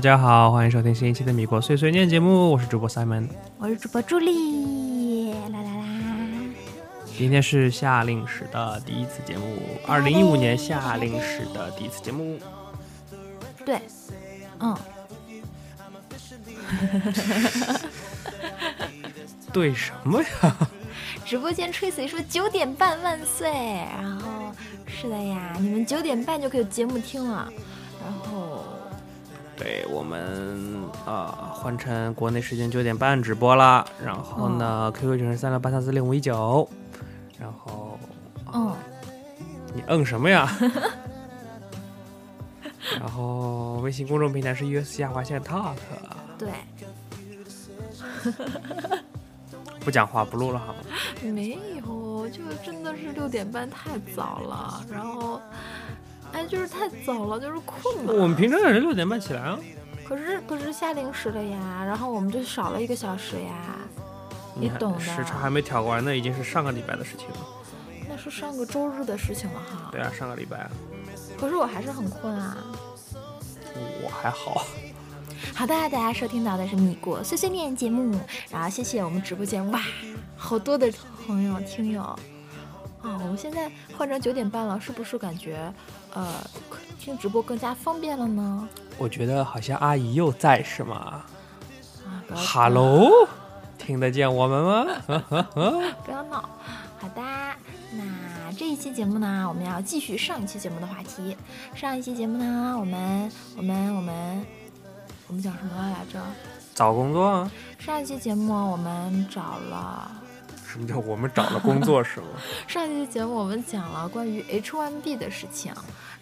大家好，欢迎收听新一期的米国碎碎念节目，我是主播 Simon，我是主播朱莉，啦啦啦！今天是夏令时的第一次节目，二零一五年夏令时的第一次节目。对，嗯，对什么呀？直播间吹水说九点半万岁，然后是的呀，你们九点半就可以有节目听了，然后。对我们啊，换成国内时间九点半直播了。然后呢，QQ 群是三六八三四零五一九。然后，嗯，你嗯什么呀？然后微信公众平台是 US 下划线 Talk。对。不讲话不录了好吗？没有，就真的是六点半太早了。然后。哎，就是太早了，就是困了。我们平常也是六点半起来啊。可是可是下零时了呀，然后我们就少了一个小时呀，你懂的。时差还没调过来，那已经是上个礼拜的事情了。那是上个周日的事情了哈。对啊，上个礼拜。可是我还是很困啊。我还好。好的，大家收听到的是米国碎碎念节目，然后谢谢我们直播间哇，好多的朋友听友。啊，我们现在换成九点半了，是不是感觉，呃，听直播更加方便了呢？我觉得好像阿姨又在，是吗？啊，Hello，听得见我们吗？不要闹。好的，那这一期节目呢，我们要继续上一期节目的话题。上一期节目呢，我们我们我们我们讲什么来着？找工作。上一期节目我们找了。什么叫我们找了工作是吗？上一期节目我们讲了关于 H1B 的事情，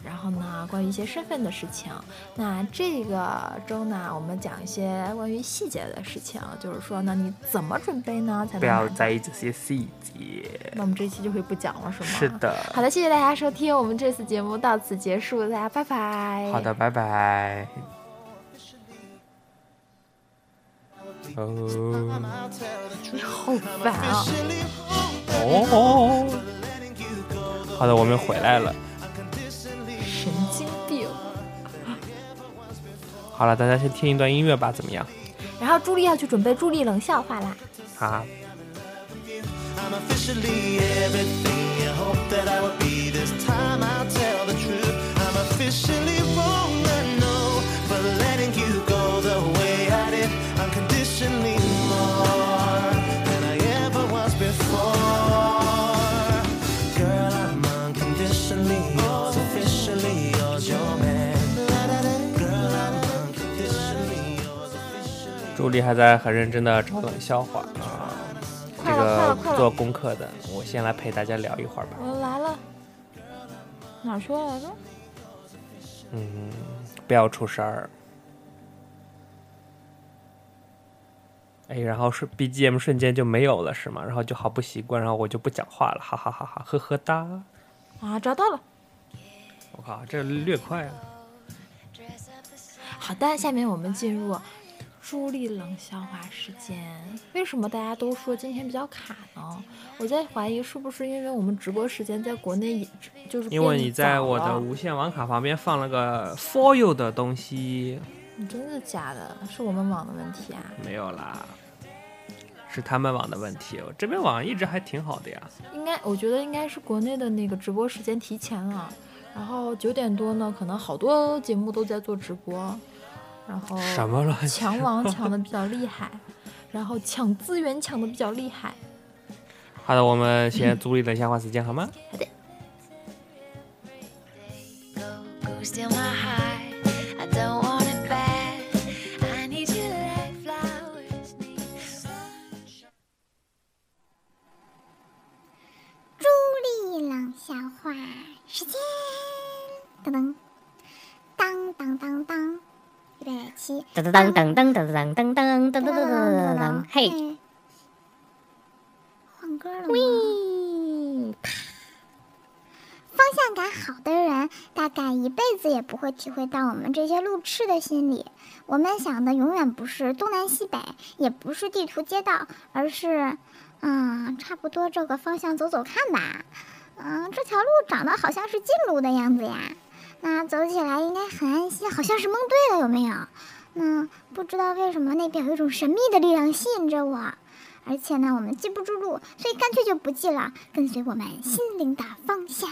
然后呢，关于一些身份的事情。那这个周呢，我们讲一些关于细节的事情，就是说呢，你怎么准备呢？才能不要在意这些细节。那我们这期就会不讲了，是吗？是的。好的，谢谢大家收听，我们这次节目到此结束，大家拜拜。好的，拜拜。哦，你好烦啊！哦，好的，我们回来了。神经病！好了，大家先听一段音乐吧，怎么样？然后朱莉要去准备朱莉冷笑话啦。好。朱莉还在很认真的找冷笑话啊，这个做功课的，我先来陪大家聊一会儿吧。我来了，哪说来着？嗯，不要出声儿。哎，然后是 BGM 瞬间就没有了是吗？然后就好不习惯，然后我就不讲话了，哈哈哈哈，呵呵哒。啊，找到了！我靠，这略快啊！好的，下面我们进入。朱莉冷笑话时间，为什么大家都说今天比较卡呢？我在怀疑是不是因为我们直播时间在国内也就是因为你在我的无线网卡旁边放了个 For You 的东西。你真的假的？是我们网的问题啊？没有啦，是他们网的问题。我这边网一直还挺好的呀。应该，我觉得应该是国内的那个直播时间提前了，然后九点多呢，可能好多节目都在做直播。然后什么乱七抢网抢的比较厉害，然后抢资源抢的比较厉害。好的，我们先租一冷笑话时间好吗？Ghost 噔噔噔噔噔噔噔噔噔噔噔噔嘿，，换歌了喂？方向感好的人，大概一辈子也不会体会到我们这些路痴的心理。我们想的永远不是东南西北，也不是地图街道，而是，嗯，差不多这个方向走走看吧。嗯，这条路长得好像是近路的样子呀。那走起来应该很安心，好像是蒙对了，有没有？嗯，不知道为什么那边有一种神秘的力量吸引着我。而且呢，我们记不住路，所以干脆就不记了，跟随我们心灵的方向。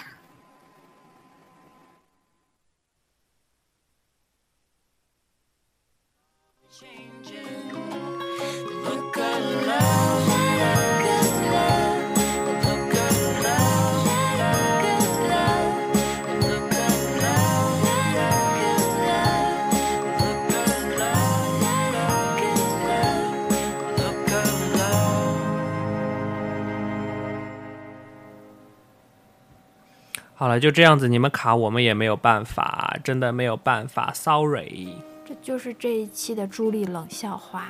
好了，就这样子，你们卡我们也没有办法，真的没有办法，sorry。这就是这一期的朱莉冷笑话。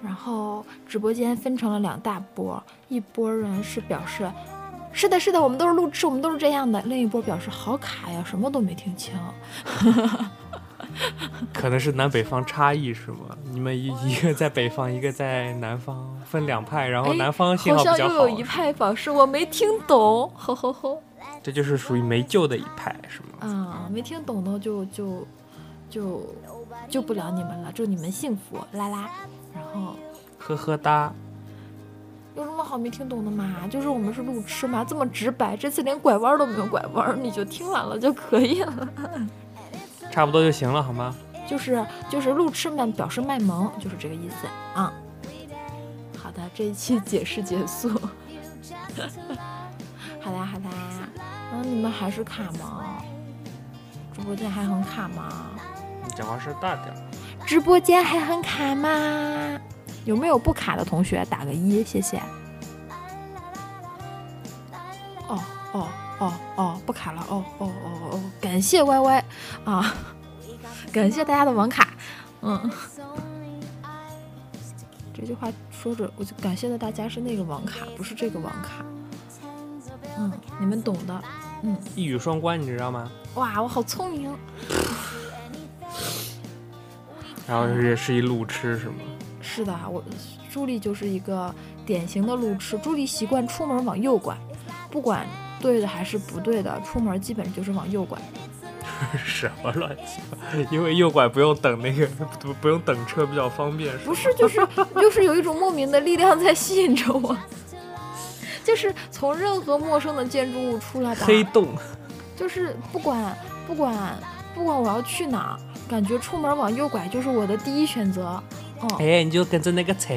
然后直播间分成了两大波，一波人是表示，是的，是的，我们都是路痴，我们都是这样的；另一波表示好卡呀，什么都没听清。可能是南北方差异是吗？你们一 一个在北方，一个在南方，分两派，然后哎南方信好号比较好像又有，一派表示我没听懂，吼吼吼。这就是属于没救的一派是吗？啊，没听懂的就就就救不了你们了，祝你们幸福，啦啦。然后呵呵哒，有什么好没听懂的嘛？就是我们是路痴嘛，这么直白，这次连拐弯都没有拐弯，你就听完了就可以了。差不多就行了好吗？就是就是路痴们表示卖萌，就是这个意思啊。好的，这一期解释结束。好啦好啦，那你们还是卡吗？直播间还很卡吗？你讲话声大点。直播间还很卡吗？有没有不卡的同学打个一，谢谢。哦哦哦哦，不卡了，哦哦哦哦，感谢 Y Y 啊，感谢大家的网卡，嗯，这句话说着，我就感谢的大家是那个网卡，不是这个网卡，嗯，你们懂的，嗯，一语双关，你知道吗？哇，我好聪明，然后也是一路痴是吗？是的，我朱莉就是一个典型的路痴。朱莉习惯出门往右拐，不管对的还是不对的，出门基本就是往右拐。什么乱七八？因为右拐不用等那个 不不用等车，比较方便。不是，就是就是有一种莫名的力量在吸引着我，就是从任何陌生的建筑物出来吧，黑洞，就是不管不管不管我要去哪儿，感觉出门往右拐就是我的第一选择。哦，哎，你就跟着那个车，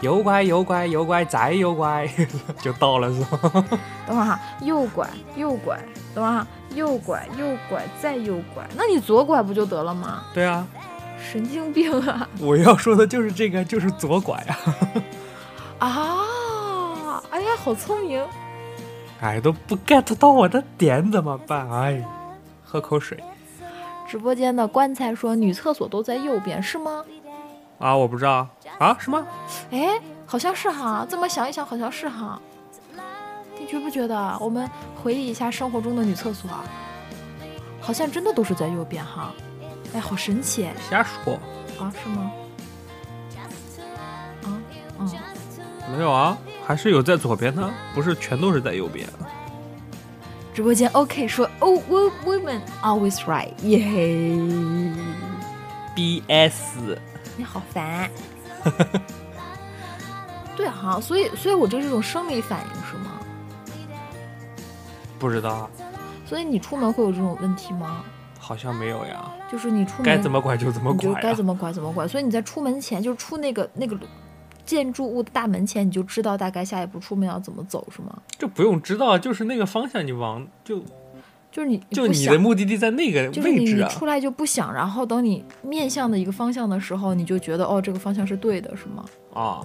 右拐右拐右拐再右拐，就到了是吗？等会儿哈，右拐右拐，等会儿哈，右拐右拐再右拐，那你左拐不就得了吗？对啊，神经病啊！我要说的就是这个，就是左拐啊！啊，哎呀，好聪明！哎，都不 get 到我的点怎么办？哎，喝口水直播间的棺材说女厕所都在右边，是吗？啊！我不知道啊，是吗？哎，好像是哈，这么想一想，好像是哈。你觉不觉得？我们回忆一下生活中的女厕所，好像真的都是在右边哈。哎，好神奇瞎说，啊，是吗？啊，嗯，没有啊，还是有在左边的，不是全都是在右边。直播间 OK 说，Oh, wo- women always right，耶、BS 你好烦。对哈，所以所以我这是种生理反应是吗？不知道啊，所以你出门会有这种问题吗？好像没有呀，就是你出门该怎么拐就怎么拐。该怎么拐怎么拐。所以你在出门前，就是出那个那个建筑物的大门前，你就知道大概下一步出门要怎么走，是吗？这不用知道，就是那个方向，你往就就是你就你的目的地在那个位置啊。你出来就不想，然后等你面向的一个方向的时候，你就觉得哦，这个方向是对的，是吗？啊，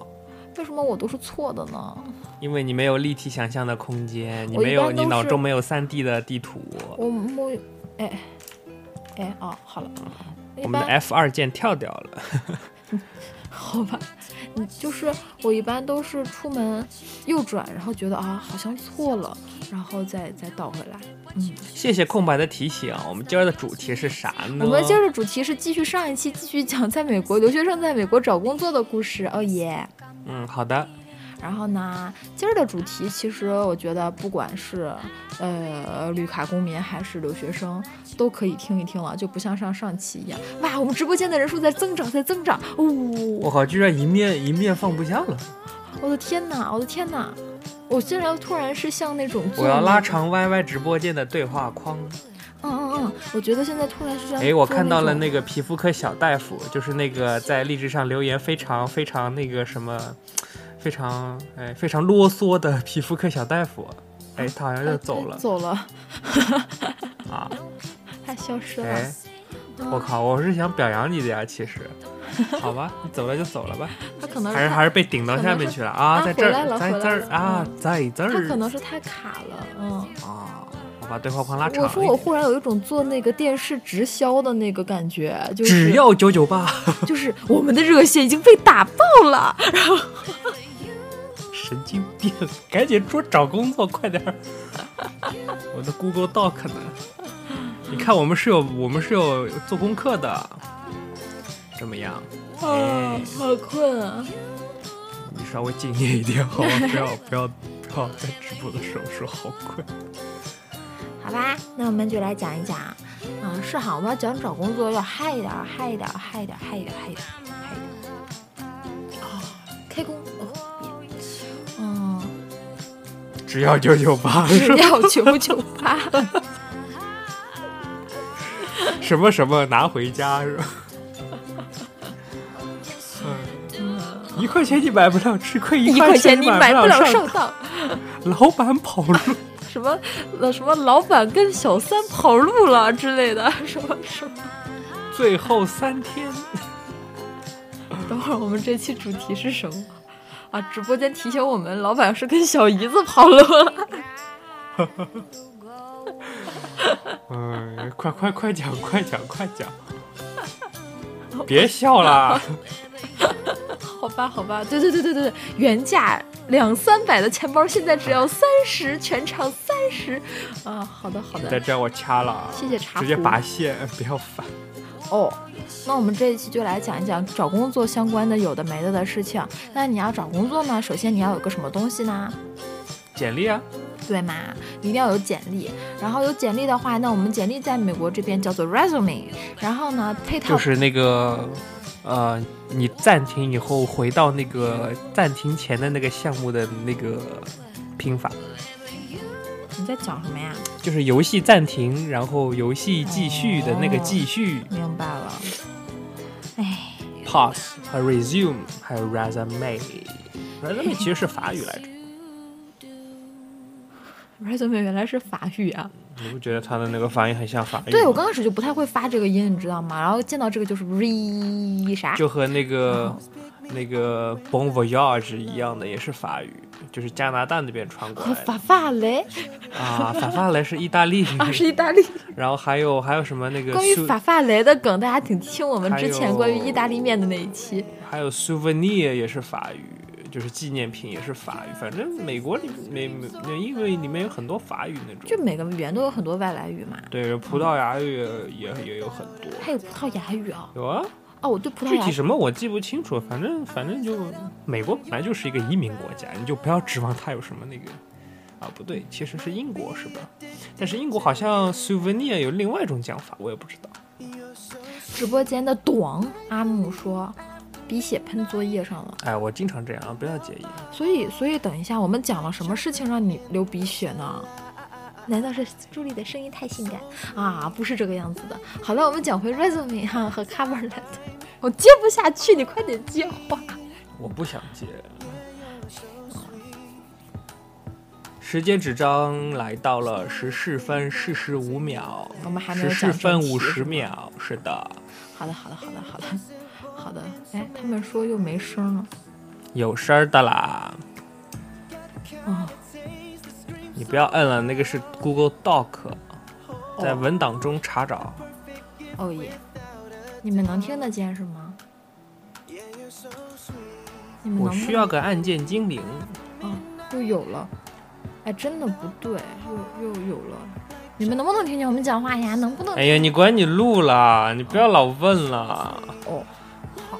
为什么我都是错的呢？因为你没有立体想象的空间，你没有你脑中没有三 D 的地图。我我哎哎哦，好了，我们的 F 二键跳掉了。好吧，你就是我一般都是出门右转，然后觉得啊好像错了，然后再再倒回来。嗯，谢谢空白的提醒，我们今儿的主题是啥呢？我们今儿的主题是继续上一期，继续讲在美国留学生在美国找工作的故事。哦耶！嗯，好的，然后呢，今儿的主题其实我觉得不管是呃绿卡公民还是留学生，都可以听一听了，就不像上上期一样。哇，我们直播间的人数在增长，在增长。哦，我靠，居然一面一面放不下了，我的天哪，我的天哪！我竟然突然是像那种我要拉长 YY 直播间的对话框。嗯嗯嗯，我觉得现在突然是像哎，我看到了那个皮肤科小大夫，就是那个在励志上留言非常非常那个什么，非常哎非常啰嗦的皮肤科小大夫，哎，他好像就走了。走了，啊！他消失了。哎，我靠，我是想表扬你的呀，其实，好吧，你走了就走了吧，他可能还是还是被顶到下面去了。啊，啊在这儿，在这儿啊，在这儿。他可能是太卡了，嗯。啊，我把对话框拉长我说我，忽然有一种做那个电视直销的那个感觉，就是只要九九八，就是我们的热线已经被打爆了，神经病，赶紧说找工作，快点儿！我的 Google Doc 呢？你看我们是有我们是有做功课的，怎么样？啊哎，好困啊！你稍微敬业一点好吗？不要 不要不要在直播的时候说好困。好吧，那我们就来讲一讲，啊、是好，我们要讲找工作要嗨一点，嗨一点，嗨一点，嗨一点，嗨一点，嗨一只要九九八，只要九九八，什么什么拿回家是吧？嗯，一块钱你买不了吃亏，一块块钱你买不了上上当。老板跑路。什么呃什么老板跟小三跑路了之类的，什么什么。最后三天，等会儿我们这期主题是什么？啊，直播间提醒我们，老板是跟小姨子跑路了。嗯，快快快讲，快讲，快讲！别笑啦，好吧，好吧，对对对对对对，原价两三百的钱包，现在只要三十，全场三十。啊，好的好的，再这样我掐了啊，谢谢茶壶直接拔线，不要烦。哦。那我们这一期就来讲一讲找工作相关的有的没的的事情。那你要找工作呢，首先你要有个什么东西呢？简历啊，对嘛，一定要有简历。然后有简历的话，那我们简历在美国这边叫做 resume。然后呢，配套就是那个，呃，你暂停以后回到那个暂停前的那个项目的那个拼法，你在讲什么呀？就是游戏暂停，然后游戏继续的那个哦继续、明白了。哎，pause 和 resume，还有 resume。resume 其实是法语来着，resume 原来是法语啊！你不觉得他的那个发音很像法语？对我刚开始就不太会发这个音，你知道吗？然后见到这个就是 re 啥？就和那个那个 bon voyage 一样的，也是法语，就是加拿大那边传过来的和法法雷啊。法法雷是意大利，啊，是意大利。然后还有还有什么那个关于法法雷的梗，大家挺听我们之前关于意大利面的那一期。还有 souvenir 也是法语，就是纪念品也是法语。反正美国里美美英语里面有很多法语那种，就每个语言都有很多外来语嘛，对葡萄牙语也也有很多。还有葡萄牙语啊。有啊，哦，我对葡萄具体什么我记不清楚，反正反正就美国本来就是一个移民国家，你就不要指望它有什么那个啊，不对，其实是英国是吧？但是英国好像 souvenir 有另外一种讲法，我也不知道。直播间的短阿木说，鼻血喷作业上了。哎，我经常这样啊，不要介意。所以，所以等一下，我们讲了什么事情让你流鼻血呢？难道是朱莉的声音太性感啊？不是这个样子的。好了，我们讲回 resume 哈和 cover letter。我接不下去，你快点接话。我不想接。时间纸张来到了十四分四十五秒，我们还没有十四分五十秒，是的，好的，好的，好的，好的，好的。哎，他们说又没声了。有声的啦。哦，你不要摁了，那个是 Google Doc，在哦文档中查找。哦耶，你们能听得见是吗？你们能不我需要个按键精灵。啊，又有了，哎，真的不对，又又有了。你们能不能听见我们讲话呀？能不能？哎呀，你管你录了，你不要老问了。哦，好，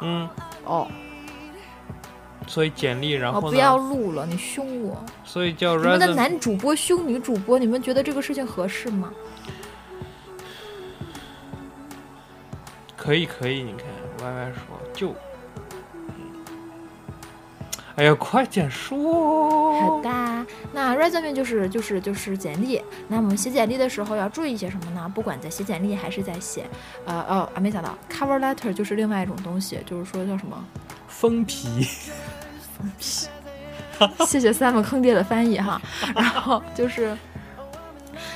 嗯，哦，所以简历，然哦，后不要？录了，你凶我。所以叫你们的 resume。男主播凶女主播，你们觉得这个事情合适吗？可以可以，你看歪歪说就。哎呀，快点说！好的，那 resume 就是就是就是简历。那我们写简历的时候要注意一些什么呢？不管在写简历还是在写，呃哦啊，没想到 cover letter 就是另外一种东西，就是说叫什么？封皮，谢谢 Sam 坑爹的翻译哈。然后就是。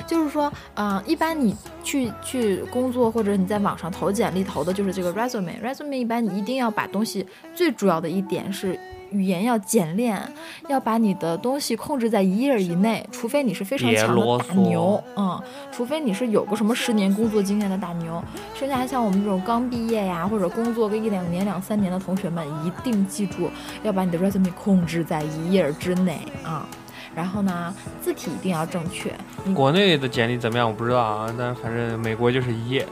就是说，嗯、一般你去去工作或者你在网上投简历投的就是这个 resume。resume 一般你一定要把东西最主要的一点是语言要简练，要把你的东西控制在一页以内，除非你是非常强的大牛，嗯，除非你是有个什么十年工作经验的大牛，剩下像我们这种刚毕业呀或者工作个一两年、两三年的同学们，一定记住要把你的 resume 控制在一页之内啊。然后呢，字体一定要正确。国内的简历怎么样？我不知道啊，但反正美国就是一页，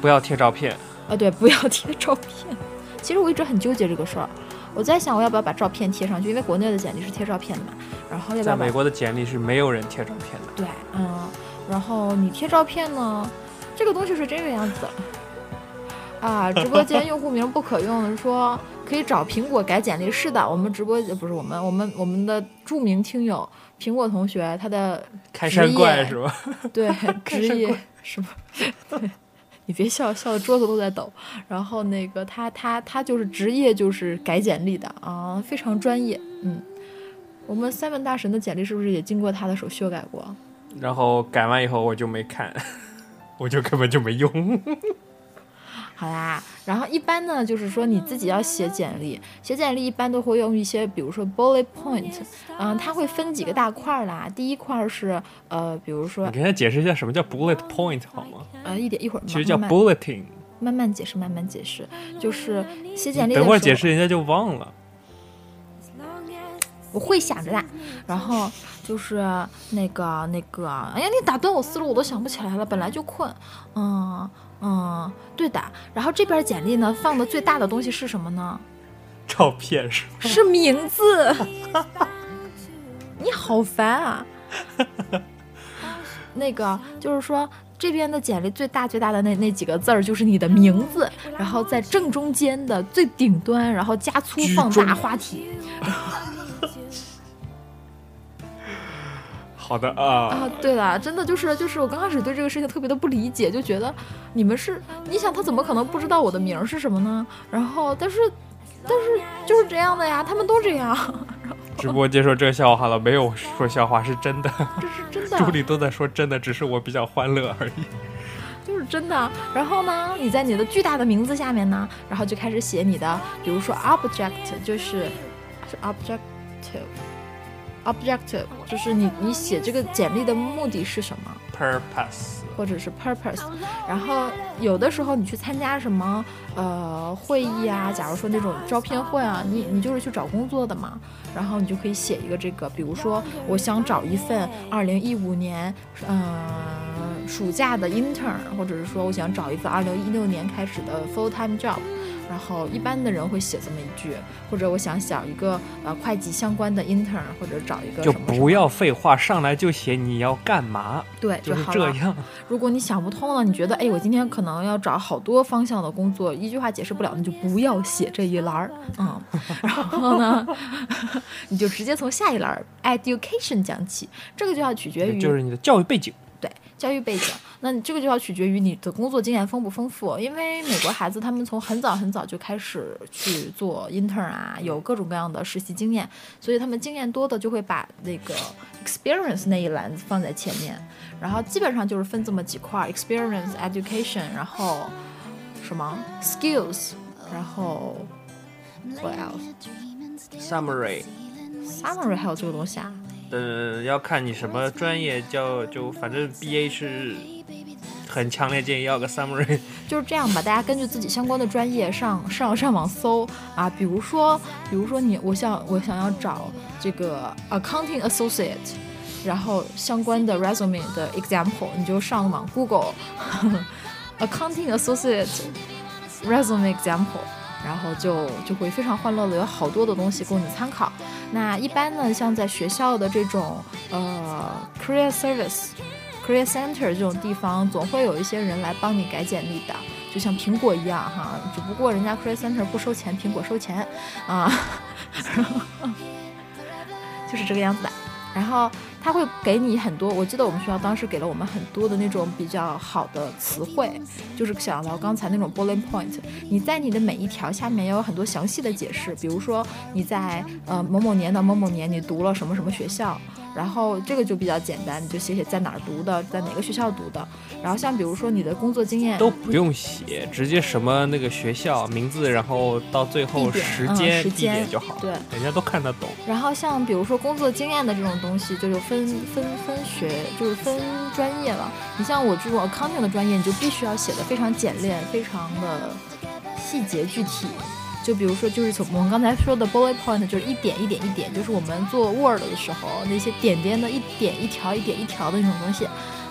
不要贴照片。呃，对，不要贴照片。其实我一直很纠结这个事儿，我在想我要不要把照片贴上去，因为国内的简历是贴照片的嘛。然后要不要在美国的简历是没有人贴照片的。对，嗯，然后你贴照片呢，这个东西是这个样子的。啊，直播间用户名不可用，说可以找苹果改简历。是的，我们直播不是我们，我们我们的著名听友苹果同学，他的开山怪是吧？对职业是吧？对，你别笑，笑的桌子都在抖。然后那个他他他就是职业就是改简历的啊，非常专业。嗯，我们 Seven 大神的简历是不是也经过他的手修改过？然后改完以后我就没看，我就根本就没用。好啦，然后一般呢，就是说你自己要写简历，写简历一般都会用一些，比如说 bullet point，嗯，它会分几个大块儿啦。第一块儿是呃，比如说你给他解释一下什么叫 bullet point 好吗？呃，一点一会儿其实叫慢慢 bulletin。慢慢解释，慢慢解释，就是写简历等会儿解释人家就忘了。我会想着的。然后就是那个那个，哎呀，你打断我思路，我都想不起来了，本来就困。嗯嗯，对的。然后这边简历呢，放的最大的东西是什么呢？照片是吗？是名字。你好烦啊！那个就是说，这边的简历最大最大的那那几个字儿就是你的名字，然后在正中间的最顶端，然后加粗放大中花体。好的啊，啊，对了，真的就是就是我刚开始对这个事情特别的不理解，就觉得你们是，你想他怎么可能不知道我的名儿是什么呢？然后但是但是就是这样的呀，他们都这样，直播接受这个笑话了，没有说笑话，是真的。这是真的。助理都在说真的，只是我比较欢乐而已。就是真的。然后呢，你在你的巨大的名字下面呢，然后就开始写你的，比如说 object，就是是 objective。Objective 就是你你写这个简历的目的是什么，Purpose，或者是 purpose。然后有的时候你去参加什么呃会议啊，假如说那种招聘会啊，你你就是去找工作的嘛，然后你就可以写一个这个，比如说我想找一份二零一五年嗯、暑假的 intern，或者是说我想找一份二零一六年开始的 full time job。然后一般的人会写这么一句，或者我想找一个呃会计相关的 intern，或者找一个就不要废话，上来就写你要干嘛，对就。这样。如果你想不通了，你觉得哎，我今天可能要找好多方向的工作，一句话解释不了，你就不要写这一栏儿，嗯，然后呢，你就直接从下一栏儿 education 讲起，这个就要取决于就是你的教育背景。对教育背景，那你这个就要取决于你的工作经验丰不丰富。因为美国孩子他们从很早很早就开始去做 intern 啊，有各种各样的实习经验，所以他们经验多的就会把那个 experience 那一栏放在前面，然后基本上就是分这么几块儿：experience、education，然后什么 skills，然后 what else Summary，summary 还有这个东西啊？呃，要看你什么专业，叫就反正 BA 是很强烈建议要个 summary。就是这样吧，大家根据自己相关的专业上上上网搜啊，比如说，比如说你，我想我想要找这个 accounting associate，然后相关的 resume 的 example，你就上网 Google accounting associate resume example，然后就就会非常欢乐的有好多的东西供你参考。那一般呢，像在学校的这种呃 career service。Career Center 这种地方总会有一些人来帮你改简历的，就像苹果一样哈，只不过人家 Career Center 不收钱，苹果收钱啊，然后 就是这个样子的。然后他会给你很多，我记得我们学校当时给了我们很多的那种比较好的词汇，就是想到刚才那种 bullet point，你在你的每一条下面要有很多详细的解释，比如说你在呃某某年的某某年你读了什么什么学校，然后这个就比较简单，你就写写在哪儿读的，在哪个学校读的。然后像比如说你的工作经验都不用写，直接什么那个学校名字，然后到最后时间、地时间点就好，对人家都看得懂。然后像比如说工作经验的这种东西，就是分分分学，就是分专业了。你像我这种 accounting 的专业，你就必须要写的非常简练，非常的细节具体。就比如说，就是从我们刚才说的 bullet point，就是一点一点一点，就是我们做 Word 的时候那些点点的一点一条一点一条的那种东西。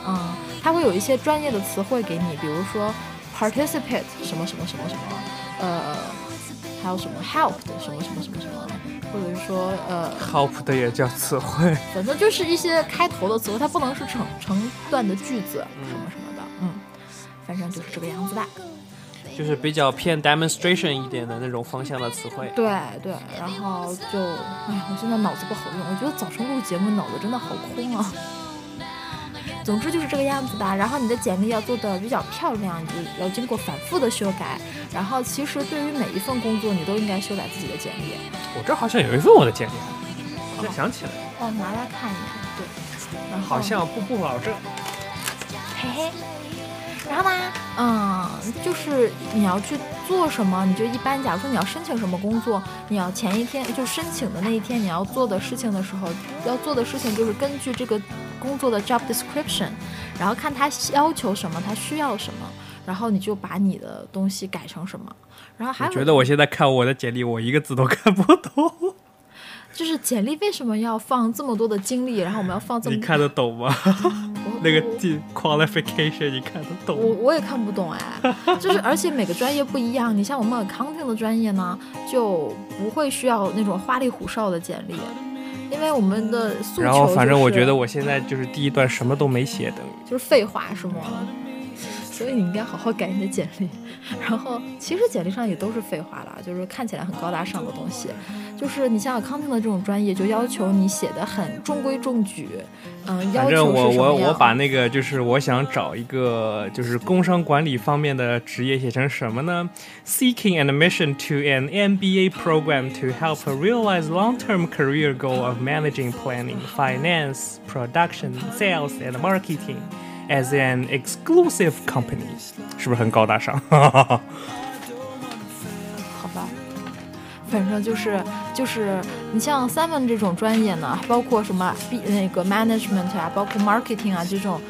嗯，它会有一些专业的词汇给你，比如说 participate 什么什么什么什么，呃，还有什么 help 的什么什么什么什么，或者是说呃，Help 的也叫词汇，反正就是一些开头的词汇，它不能是成成段的句子什么什么的，嗯，反正就是这个样子吧。就是比较偏 demonstration 一点的那种方向的词汇。对对，然后就，哎呀，我现在脑子不好用，我觉得早上录节目脑子真的好空啊。总之就是这个样子吧，然后你的简历要做的比较漂亮，要经过反复的修改。然后其实对于每一份工作，你都应该修改自己的简历。我这好像有一份我的简历，我才想起来，哦，拿来看一眼，对，然后好像不不保证。嘿嘿。然后呢，嗯，就是你要去做什么，你就一般，假如说你要申请什么工作，你要前一天就申请的那一天你要做的事情的时候，要做的事情就是根据这个工作的 job description，然后看他要求什么，他需要什么，然后你就把你的东西改成什么。然后还有我觉得我现在看我的简历，我一个字都看不懂。就是简历为什么要放这么多的精力，然后我们要放这么你看得懂吗？那个 qualification 你看得懂吗？我我也看不懂哎，就是而且每个专业不一样。你像我们 accounting 的专业呢，就不会需要那种花里胡哨的简历，因为我们的诉求、就是、然后反正我觉得我现在就是第一段什么都没写，等于就是废话是吗？所以你应该好好改你的简历。然后其实简历上也都是废话啦，就是看起来很高大上的东西。就是你像 accounting 的这种专业，就要求你写的很中规中矩，嗯，要反正求我我我把那个就是我想找一个就是工商管理方面的职业写成什么呢？Seeking admission to an MBA program to help realize long-term career goal of managing planning, finance, production, sales, and marketing as an exclusive company，是不是很高大上？好吧，反正就是就是你像 Simon 这种专业呢，包括什么 B 那个 management 啊，包括 marketing 啊这种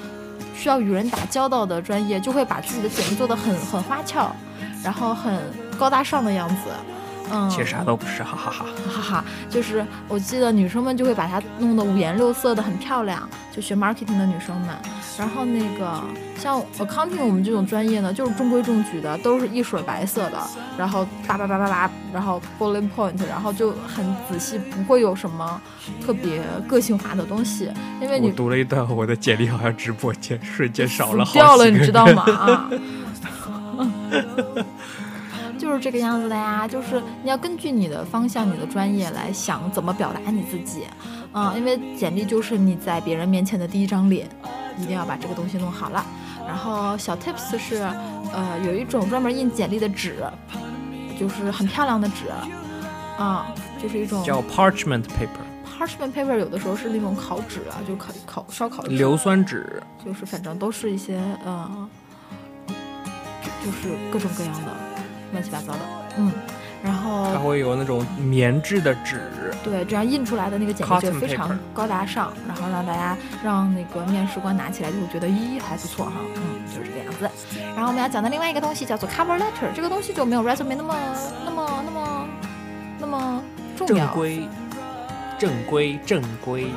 需要与人打交道的专业，就会把自己的简历做得很很花俏，然后很高大上的样子。嗯，其实啥都不是，哈哈哈。哈哈，就是我记得女生们就会把它弄得五颜六色的，很漂亮。就学 marketing 的女生们，然后那个像 accounting 我们这种专业呢，就是中规中矩的，都是一水白色的，然后叭叭叭叭叭，然后 bullet point，然后就很仔细，不会有什么特别个性化的东西，因为你读了一段，我的简历好像直播间瞬间少了好死掉了，你知道吗？啊，就是这个样子的呀。就是你要根据你的方向、你的专业来想怎么表达你自己，嗯，因为简历就是你在别人面前的第一张脸，一定要把这个东西弄好了。然后小 tips 是，呃，有一种专门印简历的纸，就是很漂亮的纸，啊、就是一种叫 parchment paper，parchment paper，有的时候是那种烤纸啊，就烤烤烧烤纸。硫酸纸。就是反正都是一些嗯，就是各种各样的乱七八糟的，嗯，然后它会有那种棉质的纸，对这样印出来的那个简历就非常高大上，然后让大家让那个面试官拿起来就会觉得咦还不错哈，嗯，就是这个样子。然后我们要讲的另外一个东西叫做 cover letter，这个东西就没有 resume 那么那么那么那么重要，正规，正规，正规。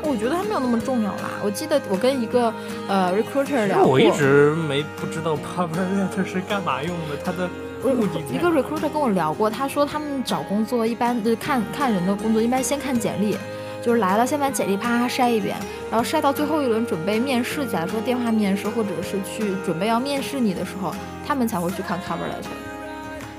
我觉得它没有那么重要啦。我记得我跟一个呃 recruiter 聊过，我一直没不知道 cover letter 是干嘛用的，它的一个 recruiter 跟我聊过，他说他们找工作一般就是看看人的工作，一般先看简历，就是来了先把简历啪啪筛一遍，然后筛到最后一轮准备面试，假如说电话面试或者是去准备要面试你的时候，他们才会去看 cover letter。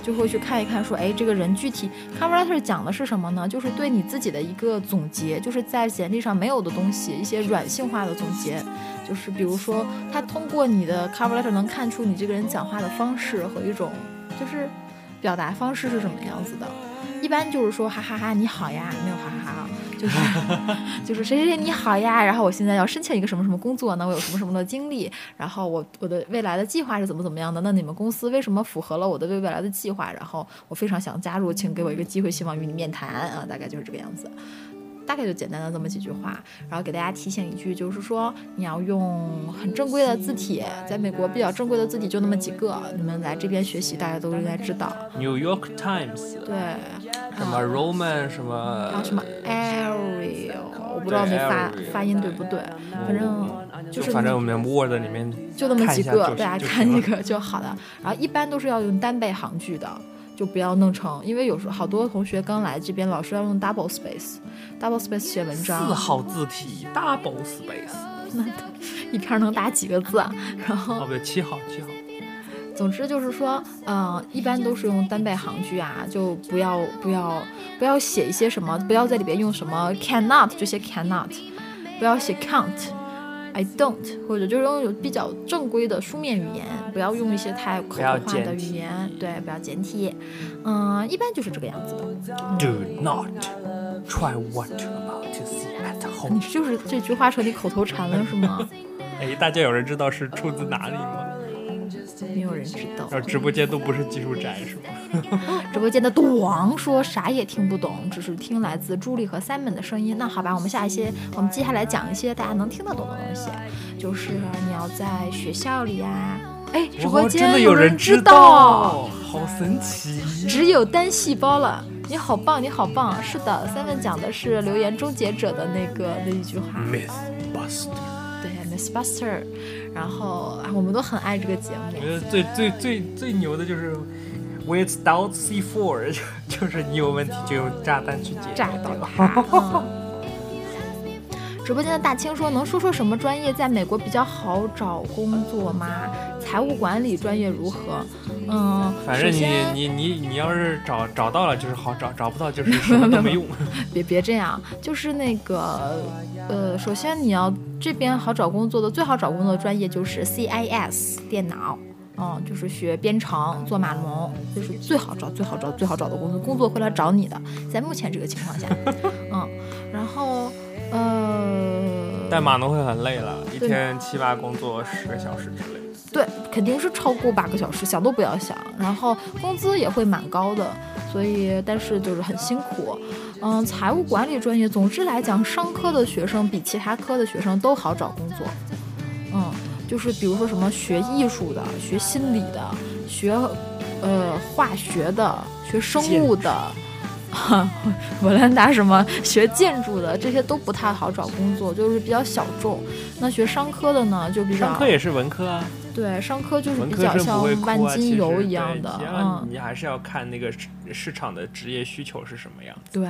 就会去看一看，说，哎，这个人具体 cover letter 讲的是什么呢？就是对你自己的一个总结，就是在简历上没有的东西，一些软性化的总结。就是比如说，他通过你的 cover letter 能看出你这个人讲话的方式和一种就是表达方式是什么样子的。一般就是说哈哈哈你好呀，没有哈哈哈啊，就是 就是谁谁谁你好呀，然后我现在要申请一个什么什么工作呢？我有什么什么的经历，然后我我的未来的计划是怎么怎么样的？那你们公司为什么符合了我的未来的计划？然后我非常想加入，请给我一个机会，希望与你面谈啊，大概就是这个样子。大概就简单的这么几句话，然后给大家提醒一句，就是说你要用很正规的字体，在美国比较正规的字体就那么几个，你们来这边学习，大家都应该知道。New York Times，对，什么 Roman 什么，还有什么 Arial，我不知道你发发音对不对，反正就是反正我们 Word 里面就那么几个，大家看一个就好了。然后一般都是要用单倍行距的，就不要弄成，因为有时候好多同学刚来这边，老师要用 double space，double space 写文章，四号字体 double space，那一篇能打几个字啊？然后哦不对，七号七号。总之就是说，嗯、一般都是用单倍行距啊，就不要不要不要写一些什么，不要在里边用什么 cannot 就写 cannot，不要写 can't。I don't，或者就是用有比较正规的书面语言，不要用一些太口语化的语言，对，不要简体。嗯，一般就是这个样子的。Do not try what you're about to see at home。你就是这句话成你口头禅了是吗？哎，大家有人知道是出自哪里吗？没有人知道。然后直播间都不是技术宅是吗？直播间的赌王说啥也听不懂，只是听来自朱莉和 Simon 的声音。那好吧，我们下一些，我们接下来讲一些大家能听得懂的东西，就是你要在学校里呀、哎，直播间有人知道，，好神奇。只有单细胞了。你好棒，你好棒！是的，Simon 讲的是留言终结者的那个那一句话。，Miss Buster。然后啊，我们都很爱这个节目我。觉得最最最最牛的就是 without C4，就 就是你有问题就用炸弹去解决 直播间的大清说：“能说说什么专业在美国比较好找工作吗？财务管理专业如何？嗯，反正你你你你要是找找到了就是好找，找不到就是什么都没用。别别这样，就是那个呃，首先你要这边好找工作的最好找工作的专业就是 CIS 电脑。”嗯，就是学编程、做码农，就是最好找、最好找、最好找的工作，工作会来找你的。在目前这个情况下，嗯，然后呃，但码农会很累了，一天七八工作十个小时之类。对，肯定是超过八个小时，想都不要想。然后工资也会蛮高的，所以但是就是很辛苦。嗯，财务管理专业，总之来讲，商科的学生比其他科的学生都好找工作。嗯，就是比如说什么学艺术的、学心理的、学呃化学的、学生物的。文兰达什么学建筑的，这些都不太好找工作，就是比较小众。那学商科的呢，就比较商科也是文科啊，对，商科就是比较像。万金油一样的，嗯，你还是要看那个市市场的职业需求是什么样子。对，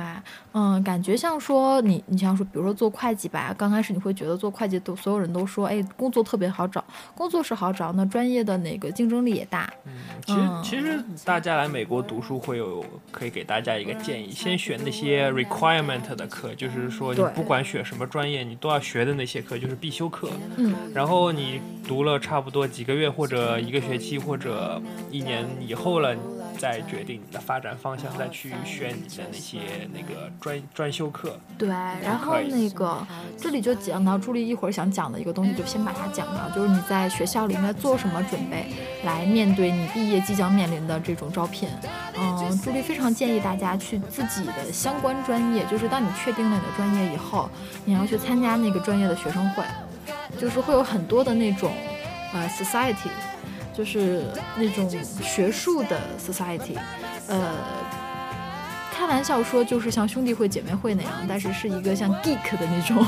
嗯，感觉像说你，你像说，比如说做会计吧，刚开始你会觉得做会计都所有人都说，哎，工作特别好找，工作是好找，那专业的那个竞争力也大，嗯其实、嗯其实大家来美国读书会有可以给大家一个建议，先选那些 requirement 的课，就是说你不管选什么专业，你都要学的那些课就是必修课。嗯，然后你读了差不多几个月或者一个学期或者一年以后了，你再决定你的发展方向，再去选你的那些那个专专修课。对，然后那个这里就讲到朱莉一会儿想讲的一个东西，就先把它讲到，就是你在学校里应该做什么准备，来面对你毕业即将面临的这种招聘。嗯，朱莉非常建议大家去自己的相关专业，就是当你确定了你的专业以后，你要去参加那个专业的学生会，就是会有很多的那种呃 society，就是那种学术的 society，呃。开玩笑说，就是像兄弟会、姐妹会那样，但是是一个像 geek 的那种。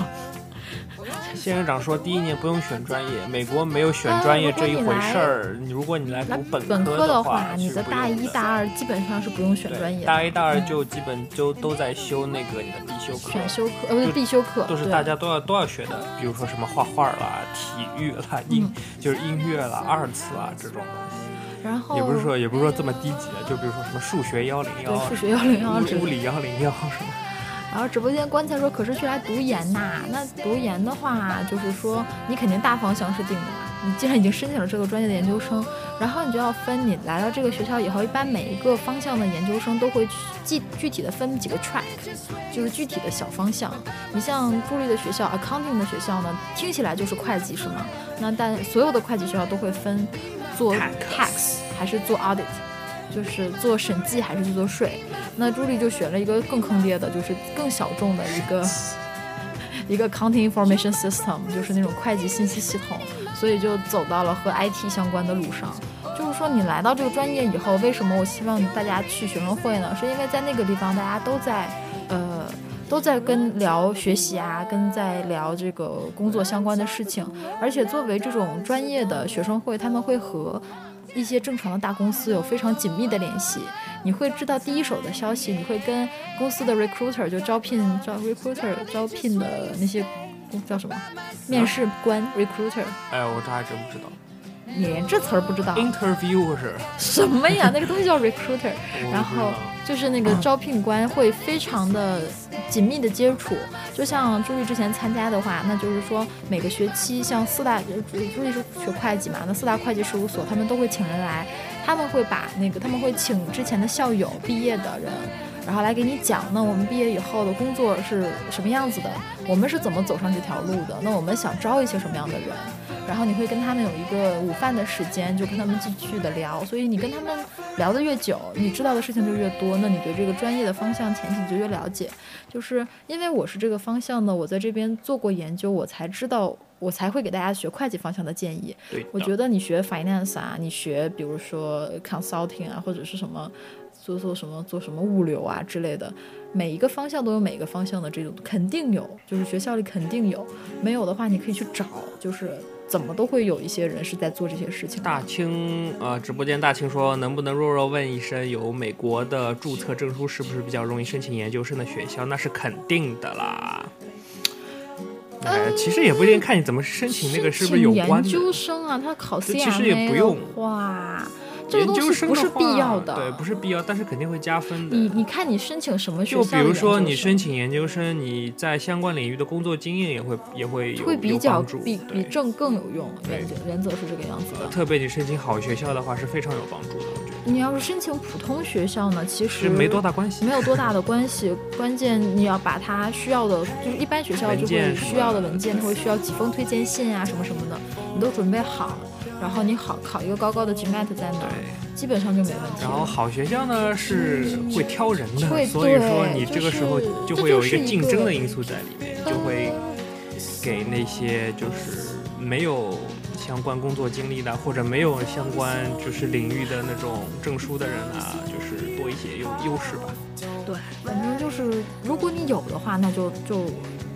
仙人掌说，第一年不用选专业，美国没有选专业啊这一回事儿。你如果你来读本本科的话，你是的大一、大二基本上是不用选专业，大一、大二嗯就基本就都在修那个你的必修课，选修课，呃，不是必修课，都是大家都要都要学的，比如说什么画画啦、体育啦、音、嗯就是音乐啦、二次啊这种东西。然后也不是说也不是说这么低级的，就比如说什么数学幺零幺对，数学幺零幺。物理幺零幺什么。然后直播间棺材说，可是去来读研呐，那读研的话，就是说你肯定大方向是定的嘛。你既然已经申请了这个专业的研究生，然后你就要分，你来到这个学校以后，一般每一个方向的研究生都会去具具体的分几个 track，就是具体的小方向。你像助力的学校，accounting 的学校呢，听起来就是会计是吗？那但所有的会计学校都会分做 tax 还是做 audit，就是做审计还是去做税。那朱莉就选了一个更坑爹的，就是更小众的一个 一个 accounting information system，就是那种会计信息系统，所以就走到了和 IT 相关的路上。就是说，你来到这个专业以后，为什么我希望大家去学生会呢？是因为在那个地方大家都在呃。都在跟聊学习啊，跟在聊这个工作相关的事情，而且作为这种专业的学生会，他们会和一些正常的大公司有非常紧密的联系。你会知道第一手的消息，你会跟公司的 recruiter 就招聘招 recruiter 招聘的那些叫什么面试官 recruiter，哎，我这还真不知道。你连这词儿不知道？Interview 是，什么呀？那个东西叫 recruiter，然后就是那个招聘官会非常的紧密的接触，就像朱莉之前参加的话，那就是说每个学期像四大朱朱莉是学会计嘛，那四大会计事务所他们都会请人来，他们会把那个他们会请之前的校友毕业的人。然后来给你讲，那我们毕业以后的工作是什么样子的？我们是怎么走上这条路的？那我们想招一些什么样的人？然后你会跟他们有一个午饭的时间，就跟他们继续的聊。所以你跟他们聊得越久，你知道的事情就越多，那你对这个专业的方向前景就越了解。就是因为我是这个方向的，我在这边做过研究，我才知道，我才会给大家学会计方向的建议。对，我觉得你学 finance 啊，你学比如说 consulting 啊，或者是什么做做什么做什么物流啊之类的，每一个方向都有每个方向的这种，肯定有，就是学校里肯定有，没有的话你可以去找，就是怎么都会有一些人是在做这些事情。大清呃，直播间大清说，能不能弱弱问一声，有美国的注册证书是不是比较容易申请研究生的学校？那是肯定的啦。哎，其实也不一定，看你怎么申请那个是不是有关的。研究生啊，他考这 CMA 其实也不用的话，这个研究东西不是生的话必要的。对，不是必要，但是肯定会加分的。你你看你申请什么学校就比？如说你申请研究生，你在相关领域的工作经验也会也会有会比较有比比证更有用，原则原则是这个样子的。特别你申请好学校的话是非常有帮助的，我觉得你要是申请普通学校呢，其实没多大关系。没有多大的关系，关键你要把它需要的，就是一般学校就会需要的文件，它会需要几封推荐信啊，什么什么的，你都准备好，然后你好考一个高高的 GMAT 在那儿，对，基本上就没问题然后。好学校呢是会挑人的，会所以说你这个时候就会有一个竞争的因素在里面，就会给那些就是没有相关工作经历的，或者没有相关就是领域的那种证书的人啊，就是多一一些优优势吧。对，反正就是如果你有的话，那就就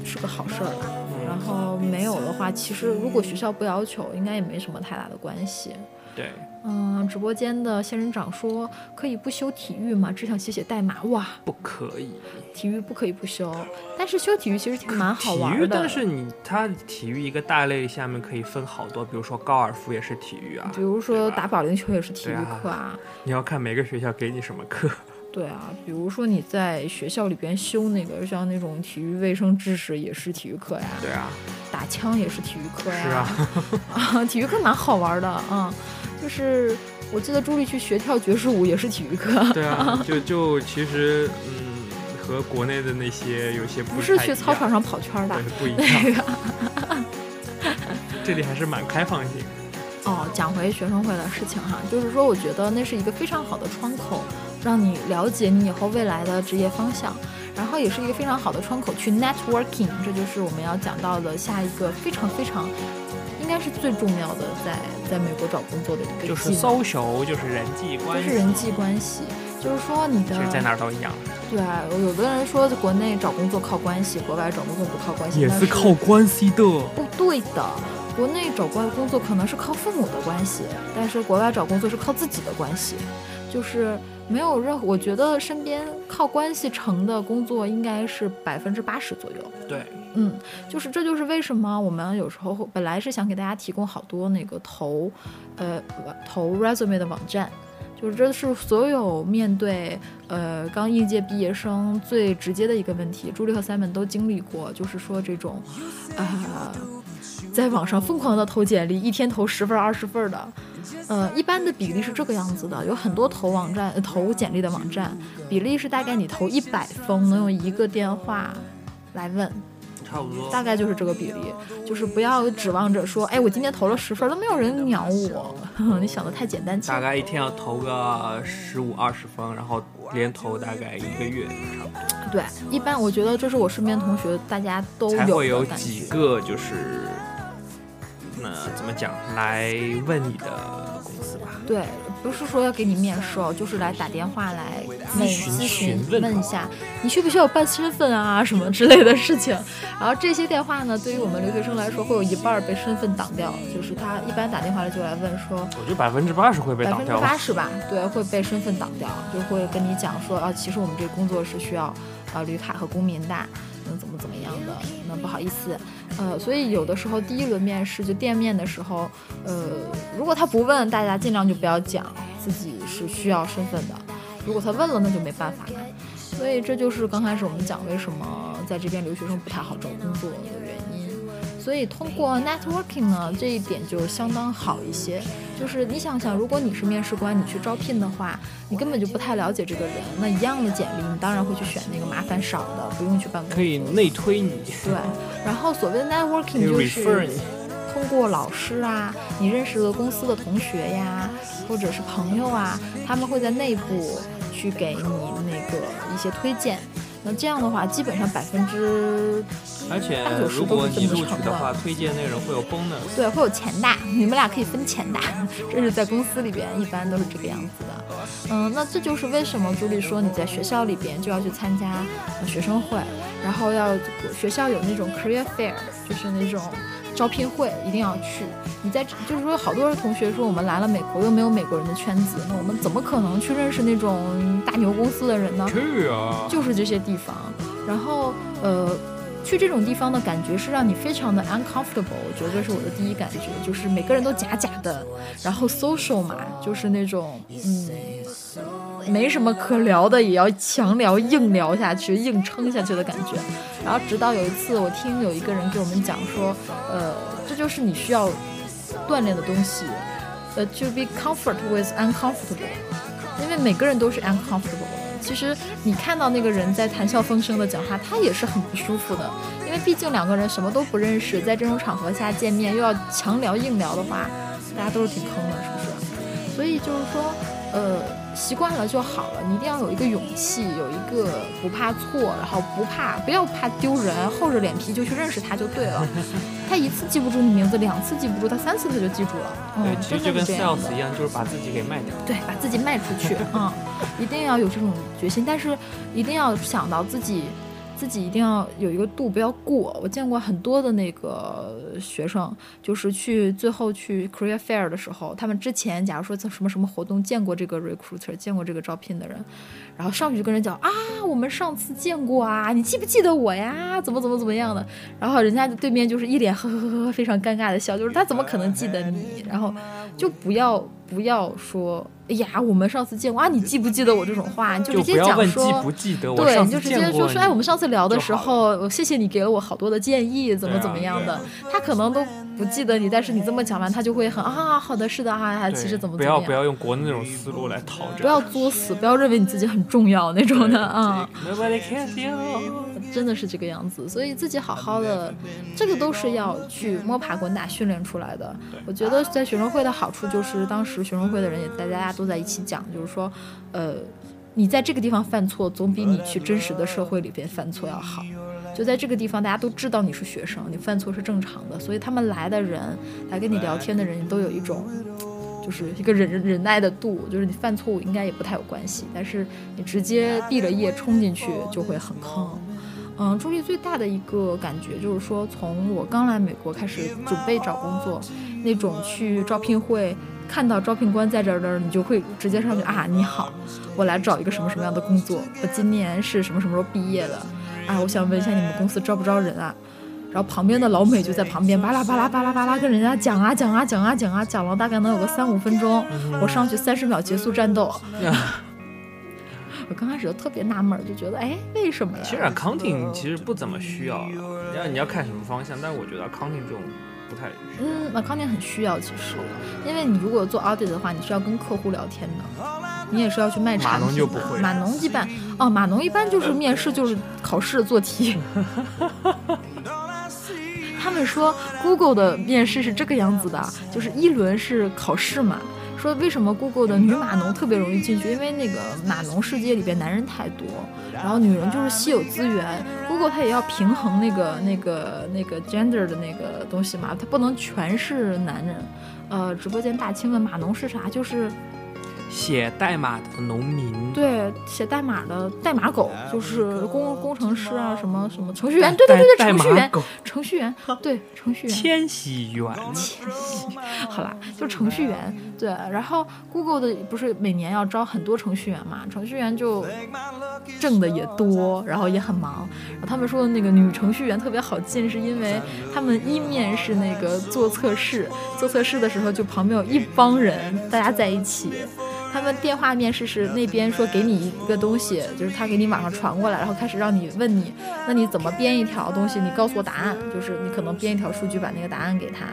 是个好事儿了。然后没有的话，其实如果学校不要求，应该也没什么太大的关系。对，嗯，直播间的仙人掌说可以不修体育吗？只想写写代码。哇，不可以。体育不可以不修，但是修体育其实挺蛮好玩的体育。但是你它体育一个大类下面可以分好多，比如说高尔夫也是体育啊比，如说打保龄球也是体育课啊。你要看每个学校给你什么课。对啊，比如说你在学校里边修那个像那种体育卫生知识也是体育课呀，对啊，打枪也是体育课呀。是啊，啊，体育课蛮好玩的啊，就是我记得朱莉去学跳爵士舞也是体育课，对啊，就就其实嗯，和国内的那些有些不一样去操场上跑圈儿的对。不一样。这里还是蛮开放性的。哦，讲回学生会的事情哈，就是说，我觉得那是一个非常好的窗口，让你了解你以后未来的职业方向，然后也是一个非常好的窗口去 networking，这就是我们要讲到的下一个非常非常，应该是最重要的在在美国找工作的一个就是 social，就是人际关系，就是人际关系，就是说你的其实在哪儿都一样，对啊，有的人说国内找工作靠关系，国外找工作不靠关系，也是靠关系的。不对的。国内找关工作可能是靠父母的关系，但是国外找工作是靠自己的关系，就是没有任何。我觉得身边靠关系成的工作应该是百分之八十左右。对，嗯，就是这就是为什么我们有时候会本来是想给大家提供好多那个投，呃，投 resume 的网站，就是这是所有面对呃刚应届毕业生最直接的一个问题。朱莉和 Simon 都经历过，就是说这种，呃，在网上疯狂的投简历，一天投十份二十份的。呃，一般的比例是这个样子的，有很多投网站、呃投简历的网站，比例是大概你投一百封，能有一个电话来问，差不多。大概就是这个比例，就是不要指望着说，哎，我今天投了十份都没有人鸟我，你想的太简单大。概一天要投个十五二十封，然后连投大概一个月，差不多对，一般我觉得这是我身边同学大家都才会有。几个就是，那怎么讲来问你的公司吧。对，不是说要给你面试哦，就是来打电话来问询咨询询问问一下，你需不需要办身份啊什么之类的事情。然后这些电话呢，对于我们留学生来说，会有一半儿被身份挡掉，就是他一般打电话来就来问说，我觉得百分之八十会被百分之挡掉。八十吧，对，会被身份挡掉，就会跟你讲说啊，其实我们这个工作是需要啊绿卡和公民的，怎么怎么样的，那不好意思，呃，所以有的时候第一轮面试就店面的时候，呃，如果他不问，大家尽量就不要讲自己是需要身份的，如果他问了，那就没办法了。所以这就是刚开始我们讲为什么在这边留学生不太好找工作的原因。所以通过 networking 呢，这一点就相当好一些。就是你想想，如果你是面试官，你去招聘的话，你根本就不太了解这个人，那一样的简历，你当然会去选那个麻烦少的，不用去办公室。可以内推你，对，然后所谓的 networking 就是。通过老师啊，你认识的公司的同学呀，或者是朋友啊，他们会在内部去给你那个一些推荐。那这样的话，基本上百分之而且大九十如都是这果你录取的话，推荐那个人会有 bonus。对，会有钱的，你们俩可以分钱的，这是在公司里边一般都是这个样子的。嗯，那这就是为什么朱莉说你在学校里边就要去参加呃学生会，然后要学校有那种 career fair，就是那种招聘会，一定要去。你在就是说，好多同学说我们来了美国又没有美国人的圈子，那我们怎么可能去认识那种大牛公司的人呢？去啊！就是这些地方。然后呃，去这种地方的感觉是让你非常的 uncomfortable，我觉得这是我的第一感觉，就是每个人都假假的，然后 social 嘛，就是那种嗯。没什么可聊的，也要强聊、硬聊下去、硬撑下去的感觉。然后直到有一次，我听有一个人给我们讲说，呃，这就是你需要锻炼的东西，呃，to be comfort with uncomfortable，因为每个人都是 uncomfortable。其实你看到那个人在谈笑风生的讲话，他也是很不舒服的，因为毕竟两个人什么都不认识，在这种场合下见面又要强聊硬聊的话，大家都是挺坑的，是不是？所以就是说，呃，习惯了就好了。你一定要有一个勇气，有一个不怕错，然后不怕，不要怕丢人，厚着脸皮就去认识他就对了。他一次记不住你名字，两次记不住，他三次他就记住了。嗯对，，其实就跟真的是这样的 sales 一样，就是把自己给卖掉。对，把自己卖出去，嗯，一定要有这种决心，但是一定要想到自己，自己一定要有一个度，不要过。我见过很多的那个学生，就是去最后去 career fair 的时候，他们之前假如说在什么什么活动见过这个 recruiter，见过这个招聘的人，然后上去就跟人讲啊，我们上次见过啊，你记不记得我呀？怎么怎么怎么样的？然后人家对面就是一脸呵呵呵呵非常尴尬的笑，就是他怎么可能记得你？然后就不要不要说，哎呀，我们上次见过啊，你记不记得我这种话？你就就直接讲说。不记得，我对，你就直接见过就说，哎，我们上次聊的时候，谢谢你给了我好多的建议，怎么怎么样的。他可能都不记得你，但是你这么讲完，他就会很啊，好的，是的啊，对其实怎么不怎么样。要不要用国内那种思路来讨这个，不要作死，不要认为你自己很重要那种的啊。Nobody cares you。真的是这个样子，所以自己好好的，这个都是要去摸爬滚打训练出来的。我觉得在学生会的好处就是，当时学生会的人也在大家都在一起讲，就是说，呃，你在这个地方犯错，总比你去真实的社会里边犯错要好。就在这个地方，大家都知道你是学生，你犯错是正常的，所以他们来的人，来跟你聊天的人，都有一种。就是一个忍忍耐的度，就是你犯错误应该也不太有关系，但是你直接毕了业冲进去就会很坑。嗯，朱莉最大的一个感觉就是说，从我刚来美国开始准备找工作，那种去招聘会看到招聘官在这儿的，你就会直接上去啊，你好，我来找一个什么什么样的工作，我今年是什么什么时候毕业的，啊，我想问一下你们公司招不招人啊？然后旁边的老美就在旁边巴拉巴拉巴拉巴拉跟人家讲啊讲啊讲啊讲啊讲了大概能有个三五分钟，我上去三十秒结束战斗。我刚开始就特别纳闷儿，就觉得哎，为什么呀？其实 accounting 其实不怎么需要要你要看什么方向，但是我觉得 accounting 这种不太。嗯，accounting 很需要，其实，因为你如果做 audit 的话，你是要跟客户聊天的，你也是要去卖产品的。码农就不会码农一般哦，码农一般就是面试就是考试做题。他们说 Google 的面试是这个样子的，就是一轮是考试嘛。说为什么 Google 的女码农特别容易进去？因为那个码农世界里边男人太多，然后女人就是稀有资源。Google 它也要平衡那个那个那个 gender 的那个东西嘛，它不能全是男人。呃，直播间大清问码农是啥？就是写代码的农民，对写代码的代码狗，就是工工程师啊，什么什么程序员，对对对 对，程序员，程序员，对程序员。千禧园，好啦，就程序员对，然后 Google 的不是每年要招很多程序员嘛，程序员就挣的也多，然后也很忙。然后他们说的那个女程序员特别好进，是因为他们一面是那个做测试，做测试的时候就旁边有一帮人，大家在一起。他们电话面试是那边说给你一个东西，就是他给你网上传过来，然后开始让你问你，那你怎么编一条东西？你告诉我答案，就是你可能编一条数据，把那个答案给他。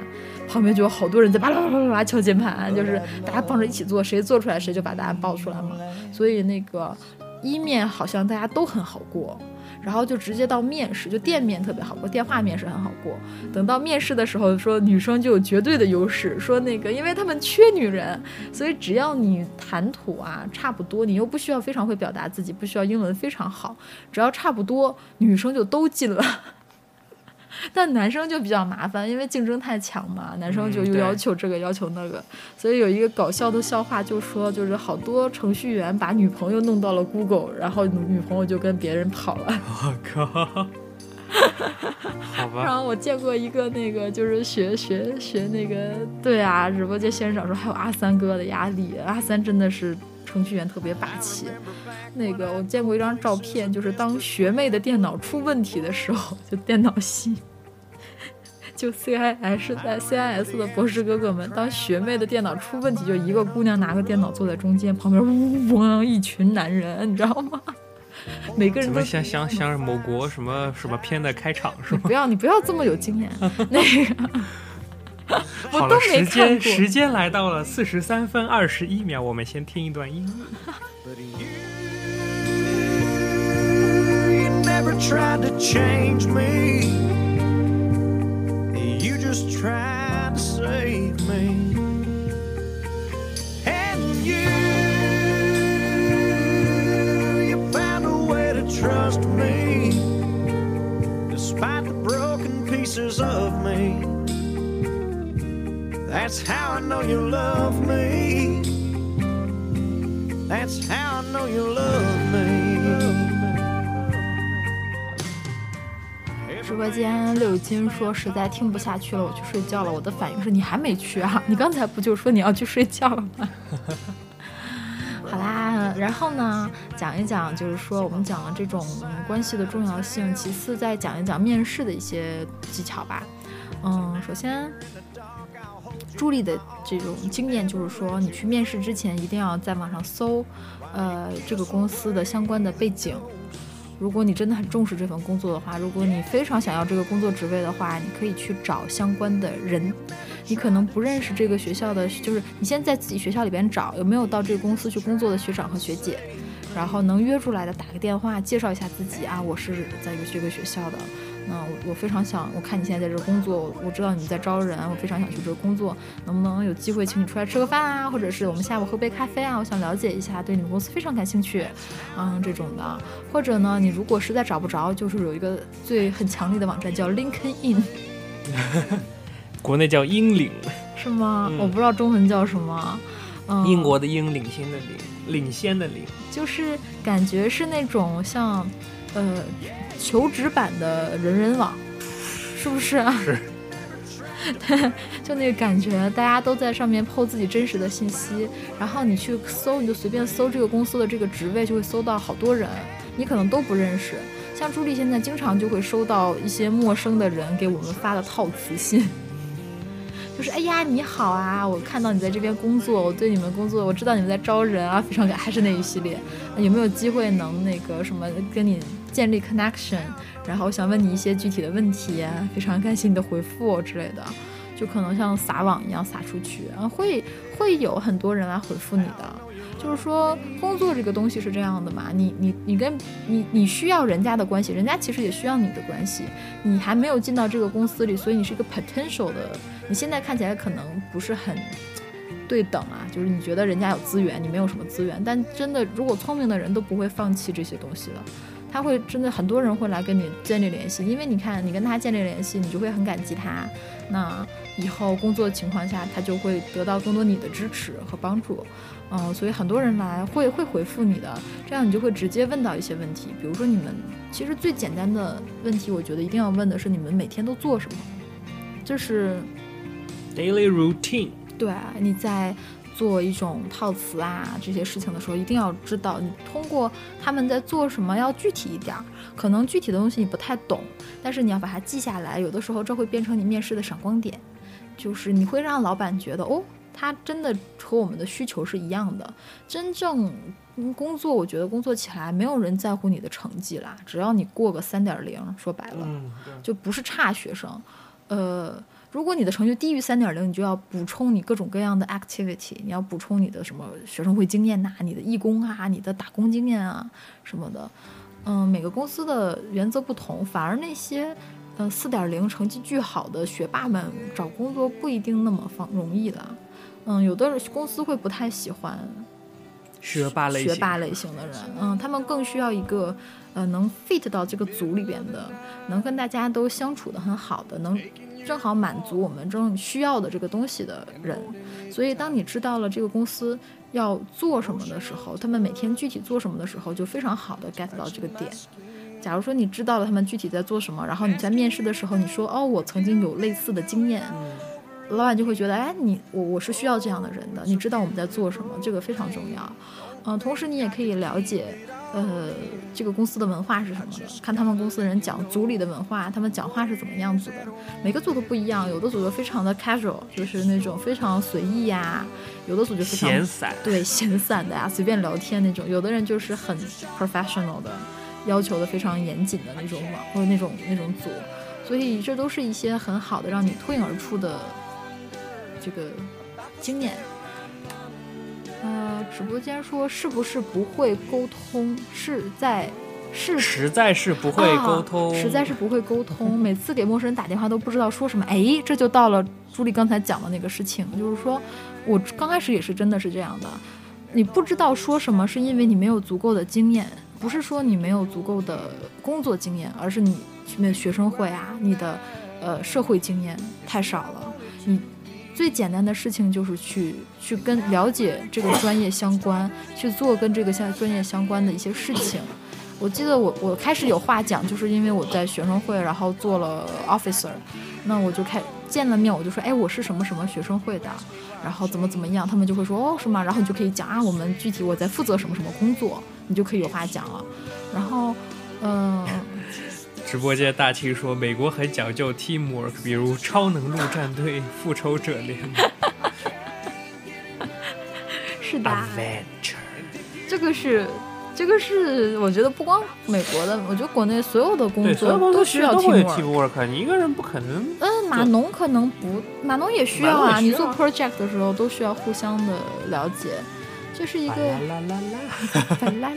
旁边就有好多人在巴拉巴拉巴拉敲键盘，就是大家帮着一起做，谁做出来谁就把答案报出来嘛。所以那个一面好像大家都很好过，然后就直接到面试，就店面特别好过，电话面试很好过。等到面试的时候，说女生就有绝对的优势，说那个因为他们缺女人，所以只要你谈吐啊差不多，你又不需要非常会表达自己，不需要英文非常好，只要差不多，女生就都进了。但男生就比较麻烦，因为竞争太强嘛，男生就又要求这个、要求那个，所以有一个搞笑的笑话，就说就是好多程序员把女朋友弄到了 Google，然后女女朋友就跟别人跑了。我靠，好 然，后我见过一个那个就是学学学那个，对啊，直播间先生说还有阿三哥的压力，阿三真的是程序员特别霸气。那个我见过一张照片，就是当学妹的电脑出问题的时候，就电脑系。就 CIS 在 CIS 的博士哥哥们，当学妹的电脑出问题，就一个姑娘拿个电脑坐在中间，旁边呜嗡一群男人，你知道吗？每个人都怎么像像像某国什么什么片的开场是吗？不要，你不要这么有经验。那个，我好了，都没时间看。时间来到了四十三分二十一秒，我们先听一段音乐。just trying to save me. And you, you found a way to trust me, despite the broken pieces of me. That's how I know you love me. That's how I know you love me. 直播间六金说实在听不下去了，我去睡觉了。我的反应是你还没去啊？你刚才不就说你要去睡觉了吗？好啦，然后呢，讲一讲，就是说我们讲了这种嗯关系的重要性，其次再讲一讲面试的一些技巧吧。嗯，首先，朱莉的这种经验就是说，你去面试之前一定要在网上搜，呃，这个公司的相关的背景。如果你真的很重视这份工作的话，如果你非常想要这个工作职位的话，你可以去找相关的人。你可能不认识这个学校的，就是你先在自己学校里边找有没有到这个公司去工作的学长和学姐，然后能约出来的打个电话介绍一下自己啊，我是在一个这个学校的。那我我非常想，我看你现在在这儿工作，我我知道你在招人，我非常想去这儿工作，能不能有机会请你出来吃个饭啊，或者是我们下午喝杯咖啡啊？我想了解一下，对你们公司非常感兴趣，嗯，这种的。或者呢，你如果实在找不着，就是有一个最很强力的网站叫 LinkedIn，国内叫英领，是吗？嗯我不知道中文叫什么。嗯，英国的英，领先的领，领先的领。就是感觉是那种像，呃，求职版的人人网，是不是啊？是。就那个感觉，大家都在上面 PO 自己真实的信息，然后你去搜，你就随便搜这个公司的这个职位，就会搜到好多人，你可能都不认识。像朱莉现在经常就会收到一些陌生的人给我们发的套词信。就是哎呀，你好啊！我看到你在这边工作，我对你们工作，我知道你们在招人啊，非常感，还是那一系列。有没有机会能那个什么跟你建立 connection？然后我想问你一些具体的问题，非常感谢你的回复之类的，就可能像撒网一样撒出去，啊，会会有很多人来回复你的。就是说，工作这个东西是这样的嘛，你你你跟你你需要人家的关系，人家其实也需要你的关系。你还没有进到这个公司里，所以你是一个 potential 的，你现在看起来可能不是很对等啊，就是你觉得人家有资源，你没有什么资源，但真的，如果聪明的人都不会放弃这些东西的。他会真的很多人会来跟你建立联系，因为你看你跟他建立联系，你就会很感激他。那以后工作情况下，他就会得到更多你的支持和帮助。嗯、所以很多人来会会回复你的，这样你就会直接问到一些问题，比如说你们其实最简单的问题，我觉得一定要问的是你们每天都做什么，就是。Daily routine，对，你在做一种套词啊这些事情的时候，一定要知道你通过他们在做什么要具体一点儿。可能具体的东西你不太懂，但是你要把它记下来。有的时候这会变成你面试的闪光点，就是你会让老板觉得哦，他真的和我们的需求是一样的。真正嗯工作，我觉得工作起来没有人在乎你的成绩啦，只要你过个三点零，说白了。嗯，就不是差学生。呃，如果你的成绩低于三点零，你就要补充你各种各样的 activity，你要补充你的什么学生会经验呐、你的义工啊、你的打工经验啊什么的。嗯，每个公司的原则不同，反而那些呃四点零成绩巨好的学霸们找工作不一定那么方容易的。嗯，有的公司会不太喜欢学霸类型，学霸类型的人，嗯，他们更需要一个呃能 fit 到这个组里边的，能跟大家都相处的很好的，能正好满足我们正需要的这个东西的人。所以，当你知道了这个公司要做什么的时候，他们每天具体做什么的时候，就非常好的 get 到这个点。假如说你知道了他们具体在做什么，然后你在面试的时候你说哦，我曾经有类似的经验，老板就会觉得，哎，你我我是需要这样的人的，你知道我们在做什么，这个非常重要。嗯、同时你也可以了解，呃，这个公司的文化是什么的，看他们公司的人讲组里的文化，他们讲话是怎么样子的。每个组都不一样，有的组就非常的 casual，就是那种非常随意呀、有的组就非常闲散，对闲散的呀、随便聊天那种。有的人就是很 professional 的，要求的非常严谨的那种网或者那种那种组，所以这都是一些很好的让你脱颖而出的这个经验。呃，直播间说是不是不会沟通？是在是实在是不会沟通，啊，实在是不会沟通。每次给陌生人打电话都不知道说什么。哎，这就到了朱莉刚才讲的那个事情，就是说我刚开始也是真的是这样的，你不知道说什么，是因为你没有足够的经验，不是说你没有足够的工作经验，而是你没有学生会啊，你的。呃社会经验太少了，你最简单的事情就是去去跟了解这个专业相关，去做跟这个相专业相关的一些事情。我记得我我开始有话讲，就是因为我在学生会，然后做了 officer，那我就开见了面，我就说，哎，我是什么什么学生会的，然后怎么怎么样，他们就会说，哦，是吗？然后你就可以讲啊，我们具体我在负责什么什么工作，你就可以有话讲了。然后，嗯、直播间大庆说，美国很讲究 teamwork，比如超能陆战队、复仇者联盟、是的，Avenger。这个是。这个是我觉得不光美国的，我觉得国内所有的工作有公司需要 teamwork。你一个人不可能。嗯，码农可能不，码农也需要啊。你做 project 的时候都需要互相的了解，这是一个啦啦啦啦，啦啦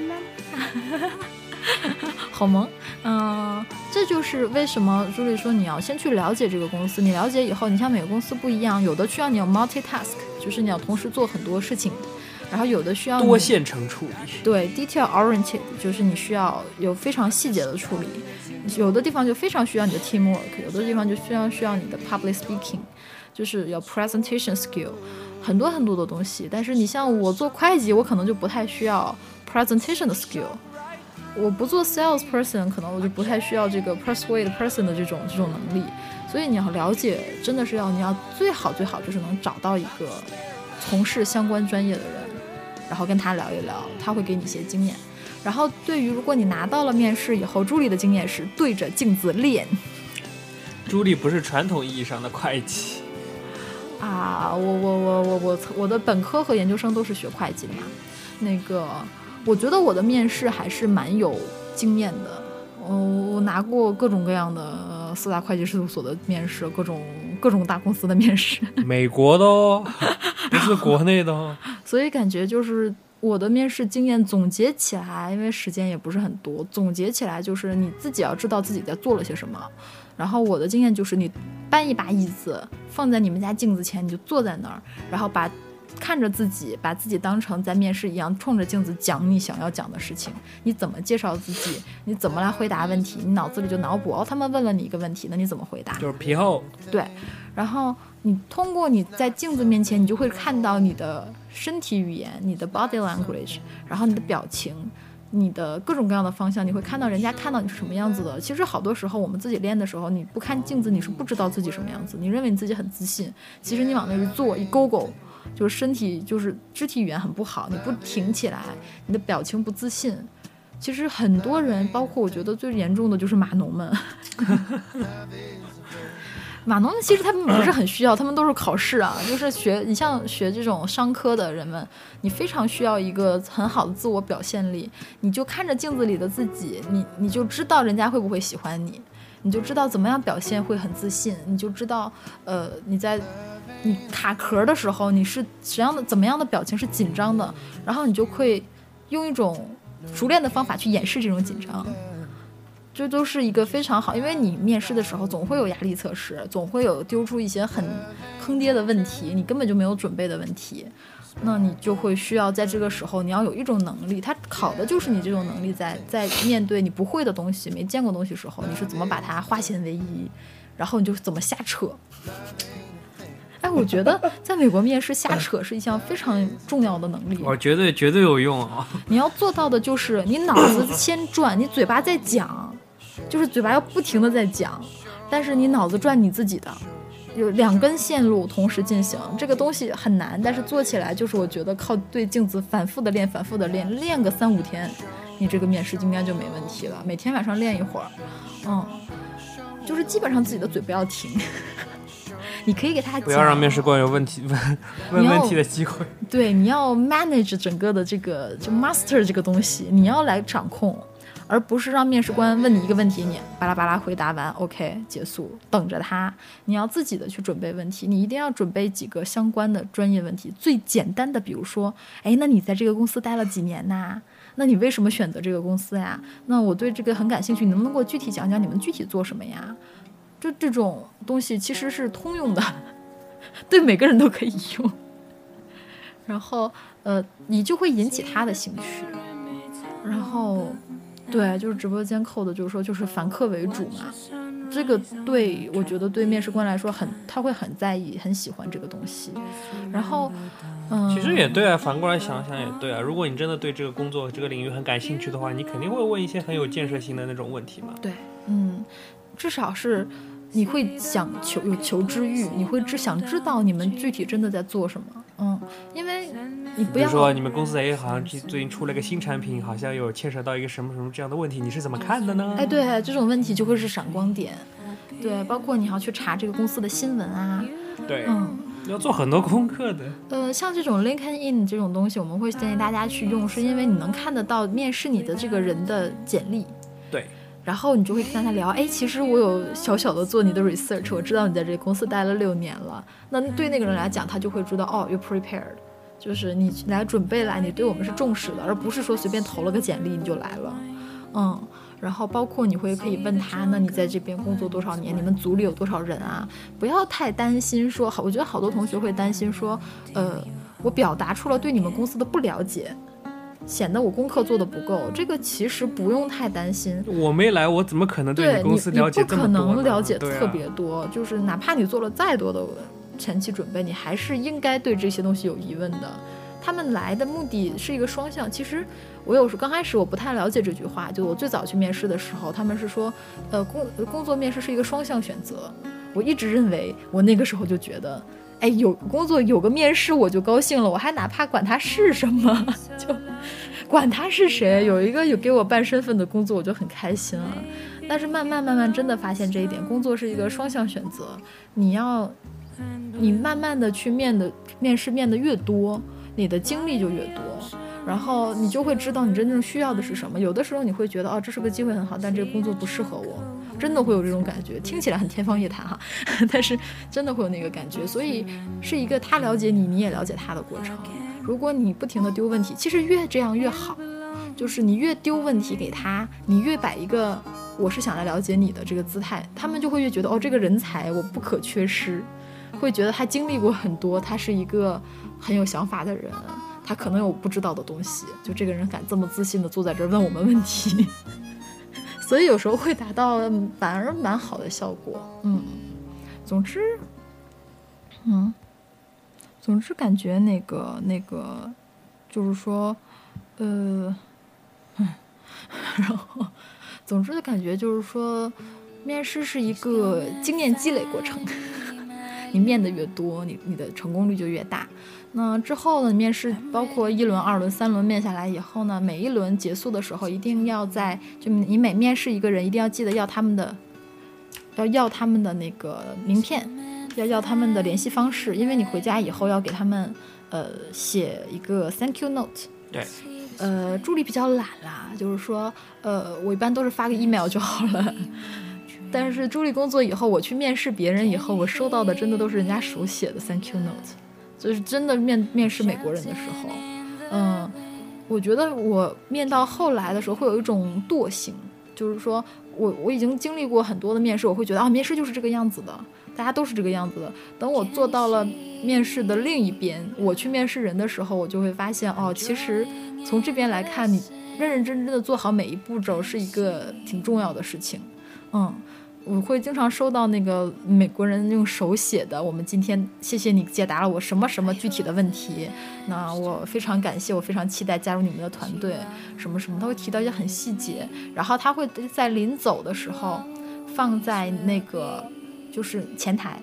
啦，好萌。嗯、这就是为什么朱莉说你要先去了解这个公司，你了解以后，你像每个公司不一样，有的需要你要 multitask，就是你要同时做很多事情，然后有的需要多线程处理。对 detail oriented，就是你需要有非常细节的处理，有的地方就非常需要你的 teamwork，有的地方就非常需要你的 public speaking，就是有 presentation skill，很多很多的东西。但是你像我做会计，我可能就不太需要 presentation 的 skill。我不做 sales person，可能我就不太需要这个 persuade person 的这种这种能力。所以你要了解，真的是要你要最好最好就是能找到一个从事相关专业的人，然后跟他聊一聊，他会给你一些经验。然后对于如果你拿到了面试以后，朱莉的经验是对着镜子练朱莉不是传统意义上的会计，啊，我我我我我我的本科和研究生都是学会计的嘛，那个我觉得我的面试还是蛮有经验的。嗯，我拿过各种各样的呃四大会计事务所的面试，各种各种大公司的面试，美国的哦，不是国内的哦。所以感觉就是我的面试经验总结起来，因为时间也不是很多，总结起来就是你自己要知道自己在做了些什么。然后我的经验就是，你搬一把椅子放在你们家镜子前，你就坐在那儿，然后把看着自己，把自己当成在面试一样，冲着镜子讲你想要讲的事情。你怎么介绍自己？你怎么来回答问题？你脑子里就脑补哦，他们问了你一个问题，那你怎么回答？就是皮厚，对，然后你通过你在镜子面前，你就会看到你的身体语言、你的 body language，然后你的表情、你的各种各样的方向，你会看到人家看到你是什么样子的。其实好多时候我们自己练的时候，你不看镜子，你是不知道自己什么样子，你认为你自己很自信，其实你往那一坐一勾勾。就是身体就是肢体语言很不好，你不挺起来，你的表情不自信。其实很多人，包括我觉得最严重的就是码农们，码农其实他们不是很需要，他们都是考试啊，就是学你像学这种商科的人们，你非常需要一个很好的自我表现力，你就看着镜子里的自己，你你就知道人家会不会喜欢你，你就知道怎么样表现会很自信，你就知道呃你在你卡壳的时候你是什么样的怎么样的表情是紧张的，然后你就会用一种熟练的方法去掩饰这种紧张。这都是一个非常好，因为你面试的时候总会有压力测试，总会有丢出一些很坑爹的问题，你根本就没有准备的问题，那你就会需要在这个时候，你要有一种能力，它考的就是你这种能力在，在面对你不会的东西、没见过东西的时候，你是怎么把它化险为夷，然后你就怎么瞎扯。哎，我觉得在美国面试瞎扯是一项非常重要的能力。我绝对绝对有用啊！你要做到的就是你脑子先转，你嘴巴在讲，就是嘴巴要不停的在讲，但是你脑子转你自己的，有两根线路同时进行，这个东西很难，但是做起来就是我觉得靠对镜子反复的练，反复的练，练个三五天，你这个面试应该就没问题了。每天晚上练一会儿，嗯，就是基本上自己的嘴不要停。你可以给他讲，不要让面试官有问题问 问问题的机会。对，你要 manage 整个的这个就 master 这个东西，你要来掌控，而不是让面试官问你一个问题，你巴拉巴拉回答完，OK 结束，等着他。你要自己的去准备问题，你一定要准备几个相关的专业问题，最简单的，比如说，哎，那你在这个公司待了几年呐？那你为什么选择这个公司呀？那我对这个很感兴趣，你能不能给我具体讲讲你们具体做什么呀？就这种东西其实是通用的，对每个人都可以用。然后呃，你就会引起他的兴趣。然后，对，就是直播间扣的，就是说就是凡客为主嘛。这个对我觉得对面试官来说很，他会很在意，很喜欢这个东西。然后，嗯，其实也对啊，反过来想想也对啊。如果你真的对这个工作这个领域很感兴趣的话，你肯定会问一些很有建设性的那种问题嘛。对，嗯，至少是你会想求有求知欲，你会只想知道你们具体真的在做什么。嗯，因为你不要比如说你们公司哎，好像最最近出了个新产品，好像有牵扯到一个什么什么这样的问题，你是怎么看的呢？哎，对，这种问题就会是闪光点。对，包括你要去查这个公司的新闻啊，对，嗯，要做很多功课的。呃，像这种 LinkedIn 这种东西，我们会建议大家去用，是因为你能看得到面试你的这个人的简历，对，然后你就会跟他聊，哎，其实我有小小的做你的 research，我知道你在这公司待了六年了。那对那个人来讲，他就会知道，哦，you prepared，就是你来准备来，你对我们是重视的，而不是说随便投了个简历你就来了。嗯，然后包括你会可以问他，那你在这边工作多少年？你们组里有多少人啊？不要太担心说，好，我觉得好多同学会担心说，呃，我表达出了对你们公司的不了解。显得我功课做的不够，这个其实不用太担心。我没来，我怎么可能对你公司你了解这么多你不可能了解特别多，就是哪怕你做了再多的前期准备，你还是应该对这些东西有疑问的。他们来的目的是一个双向。其实我有时刚开始我不太了解这句话，就我最早去面试的时候，他们是说，呃，工工作面试是一个双向选择。我一直认为，我那个时候就觉得，哎，有工作有个面试我就高兴了，我还哪怕管他是什么，就管他是谁，有一个有给我办身份的工作，我就很开心了。但是慢慢慢慢真的发现这一点，工作是一个双向选择，你要你慢慢的去面的面试面的越多，你的经历就越多。然后你就会知道你真正需要的是什么。有的时候你会觉得哦，这是个机会很好，但这个工作不适合我，真的会有这种感觉。听起来很天方夜谭哈，但是真的会有那个感觉。所以是一个他了解你，你也了解他的过程。如果你不停的丢问题，其实越这样越好。就是你越丢问题给他，你越摆一个我是想来了解你的这个姿态，他们就会越觉得哦，这个人才我不可缺失，会觉得他经历过很多，他是一个很有想法的人，他可能有不知道的东西，就这个人敢这么自信的坐在这儿问我们问题，所以有时候会达到反而蛮好的效果。嗯，总之，嗯，总之感觉那个那个，就是说，呃，嗯，然后，总之的感觉就是说，面试是一个经验积累过程。你面的越多，你你的成功率就越大。那之后呢，面试包括一轮、二轮、三轮面下来以后呢，每一轮结束的时候，一定要在就你每面试一个人，一定要记得要他们的，要要他们的那个名片，要要他们的联系方式，因为你回家以后要给他们呃写一个 thank you note。对，呃，助理比较懒啦，就是说，呃，我一般都是发个 email 就好了。但是助理工作以后，我去面试别人以后，我收到的真的都是人家手写的 thank you note，就是真的面面试美国人的时候，嗯，我觉得我面到后来的时候会有一种惰性，就是说我我已经经历过很多的面试，我会觉得啊，面试就是这个样子的，大家都是这个样子的。等我做到了面试的另一边，我去面试人的时候，我就会发现哦，其实从这边来看，你认认真真的做好每一步骤是一个挺重要的事情，嗯。我会经常收到那个美国人用手写的，我们今天谢谢你解答了我什么什么具体的问题，那我非常感谢，我非常期待加入你们的团队，什么什么，他会提到一些很细节，然后他会在临走的时候放在那个就是前台，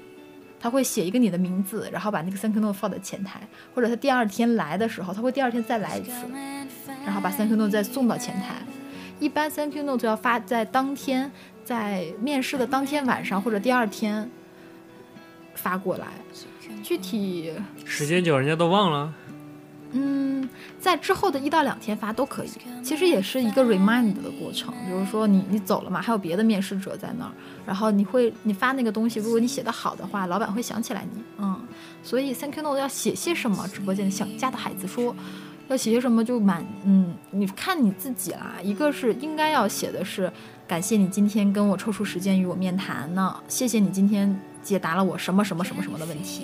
他会写一个你的名字，然后把那个 thank you note 放在前台，或者他第二天来的时候，他会第二天再来一次，然后把 thank you note 再送到前台。一般 thank you note 要发在当天，在面试的当天晚上或者第二天发过来。具体，时间久人家都忘了。嗯，在之后的一到两天发都可以。其实也是一个 remind 的过程，比如说你你走了嘛，还有别的面试者在那儿，然后你会你发那个东西，如果你写的好的话，老板会想起来你。嗯，所以 thank you note 要写些什么？直播间想家的孩子说。要写些什么就蛮嗯，你看你自己啦。一个是应该要写的是，感谢你今天跟我抽出时间与我面谈，呢谢谢你今天解答了我什么什么什么什么的问题，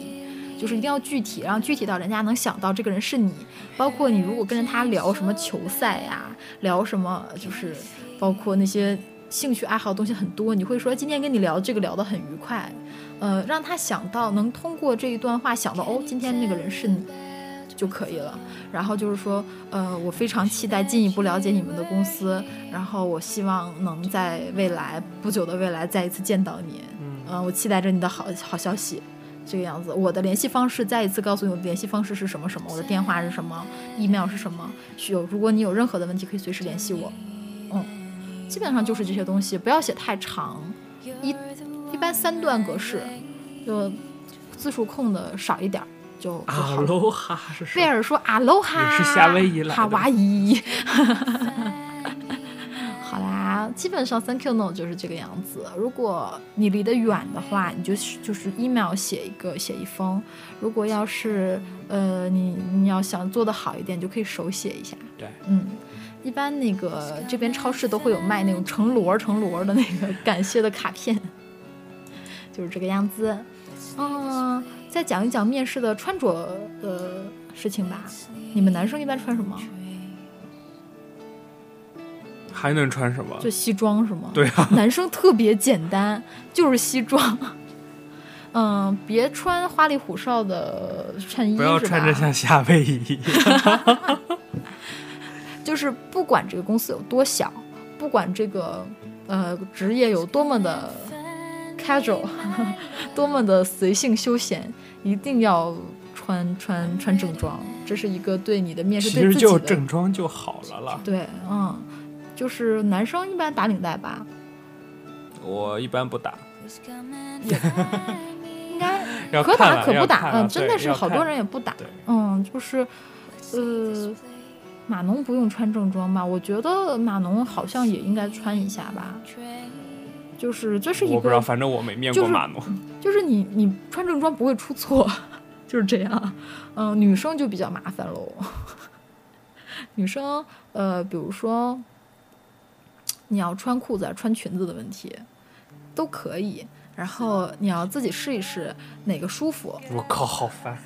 就是一定要具体，然后具体到人家能想到这个人是你。包括你如果跟着他聊什么球赛呀、聊什么就是包括那些兴趣爱好的东西很多，你会说今天跟你聊这个聊得很愉快，呃，让他想到能通过这一段话想到哦，今天那个人是你就可以了。然后就是说，呃，我非常期待进一步了解你们的公司，然后我希望能在未来不久的未来再一次见到你，嗯呃，我期待着你的好好消息。这个样子，我的联系方式再一次告诉你，我的联系方式是什么什么，我的电话是什么，email 是什么，有如果你有任何的问题，可以随时联系我。嗯，基本上就是这些东西，不要写太长，一一般三段格式，就字数空的少一点儿就就阿。罗哈是什么？贝尔说阿罗哈，也是夏威夷来的哈哇伊。好啦，基本上 Thank you no 就是这个样子。如果你离得远的话，你就是就是 email 写一个写一封；如果要是呃你你要想做的好一点，就可以手写一下。对，嗯，一般那个这边超市都会有卖那种成摞儿成摞儿的那个感谢的卡片，就是这个样子。嗯，再讲一讲面试的穿着的事情吧。你们男生一般穿什么？还能穿什么？就西装是吗？对啊，男生特别简单，就是西装。嗯，别穿花里胡哨的衬衣，不要穿着像夏威夷。就是不管这个公司有多小，不管这个呃职业有多么的 casual，多么的随性休闲，一定要穿穿穿正装，这是一个对你的面试其实就对自己的正装就好了啦。对，嗯，就是男生一般打领带吧，我一般不打，应该可打可不打，嗯，真的是好多人也不打，嗯，就是，呃，码农不用穿正装吧？我觉得码农好像也应该穿一下吧，就是这是一个我不知道，反正我没面就是过码农。就是你你穿正装不会出错，就是这样，嗯，女生就比较麻烦喽，女生呃，比如说你要穿裤子啊、穿裙子的问题都可以。然后你要自己试一试哪个舒服，我靠，好烦！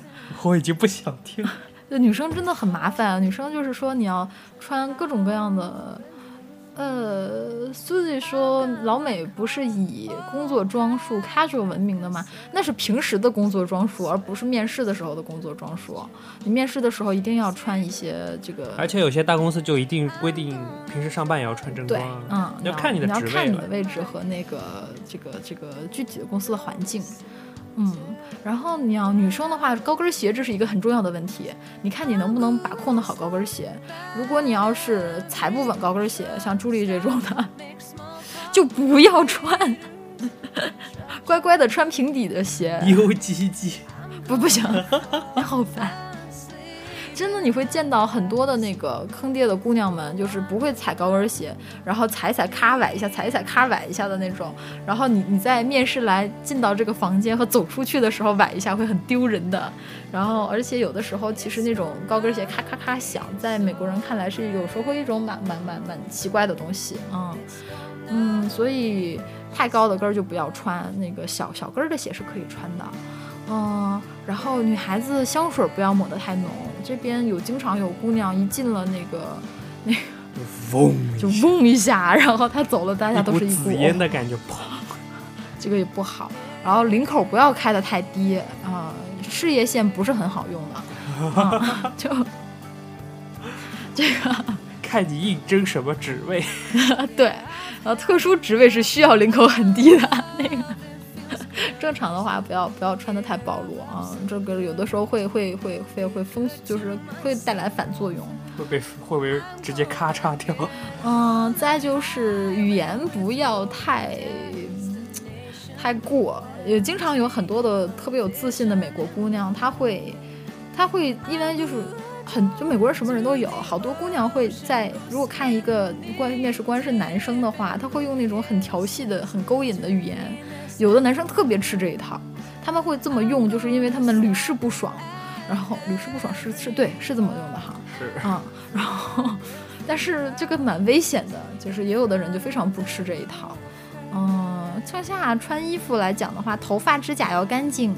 我已经不想听。就女生真的很麻烦，女生就是说你要穿各种各样的。呃，Suzy 说老美不是以工作装束 casual 闻名的吗？那是平时的工作装束，而不是面试的时候的工作装束。你面试的时候一定要穿一些这个，而且有些大公司就一定规定平时上班也要穿正对装，，嗯，要看你的你要职位了看你的。位置和那个这个这个具体的公司的环境。嗯，然后你要女生的话，高跟鞋这是一个很重要的问题。你看你能不能把控的好高跟鞋。如果你要是踩不稳高跟鞋，像朱莉这种的，就不要穿，乖乖的穿平底的鞋。U G G，不不行，你好烦。真的，你会见到很多的那个坑爹的姑娘们，就是不会踩高跟鞋，然后踩踩咔崴一下，踩一踩咔崴一下的那种。然后你你在面试来进到这个房间和走出去的时候崴一下会很丢人的。然后而且有的时候其实那种高跟鞋咔咔咔响，在美国人看来是有时候会一种蛮蛮蛮蛮奇怪的东西，嗯嗯，所以太高的跟儿就不要穿，那个小小跟儿的鞋是可以穿的。嗯，然后女孩子香水不要抹得太浓。这边有经常有姑娘一进了那个嗡，就嗡一下，然后她走了，大家都是一股紫烟的感觉，砰！这个也不好。然后领口不要开得太低啊、事业线不是很好用的，啊、就这个 看你应征什么职位。对，然后特殊职位是需要领口很低的那个。正常的话，不要不要穿的太暴露啊，这个有的时候会会会会会风，就是会带来反作用。会被会不会直接咔嚓掉？嗯，再就是语言不要太太过，也经常有很多的特别有自信的美国姑娘，她会她会因为就是很就美国人什么人都有，好多姑娘会在如果看一个关面试官是男生的话，他会用那种很调戏的、很勾引的语言，有的男生特别吃这一套，他们会这么用，就是因为他们屡试不爽。然后屡试不爽是是对是这么用的哈，是啊、然后但是这个蛮危险的，就是也有的人就非常不吃这一套。嗯，向下穿衣服来讲的话，头发指甲要干净，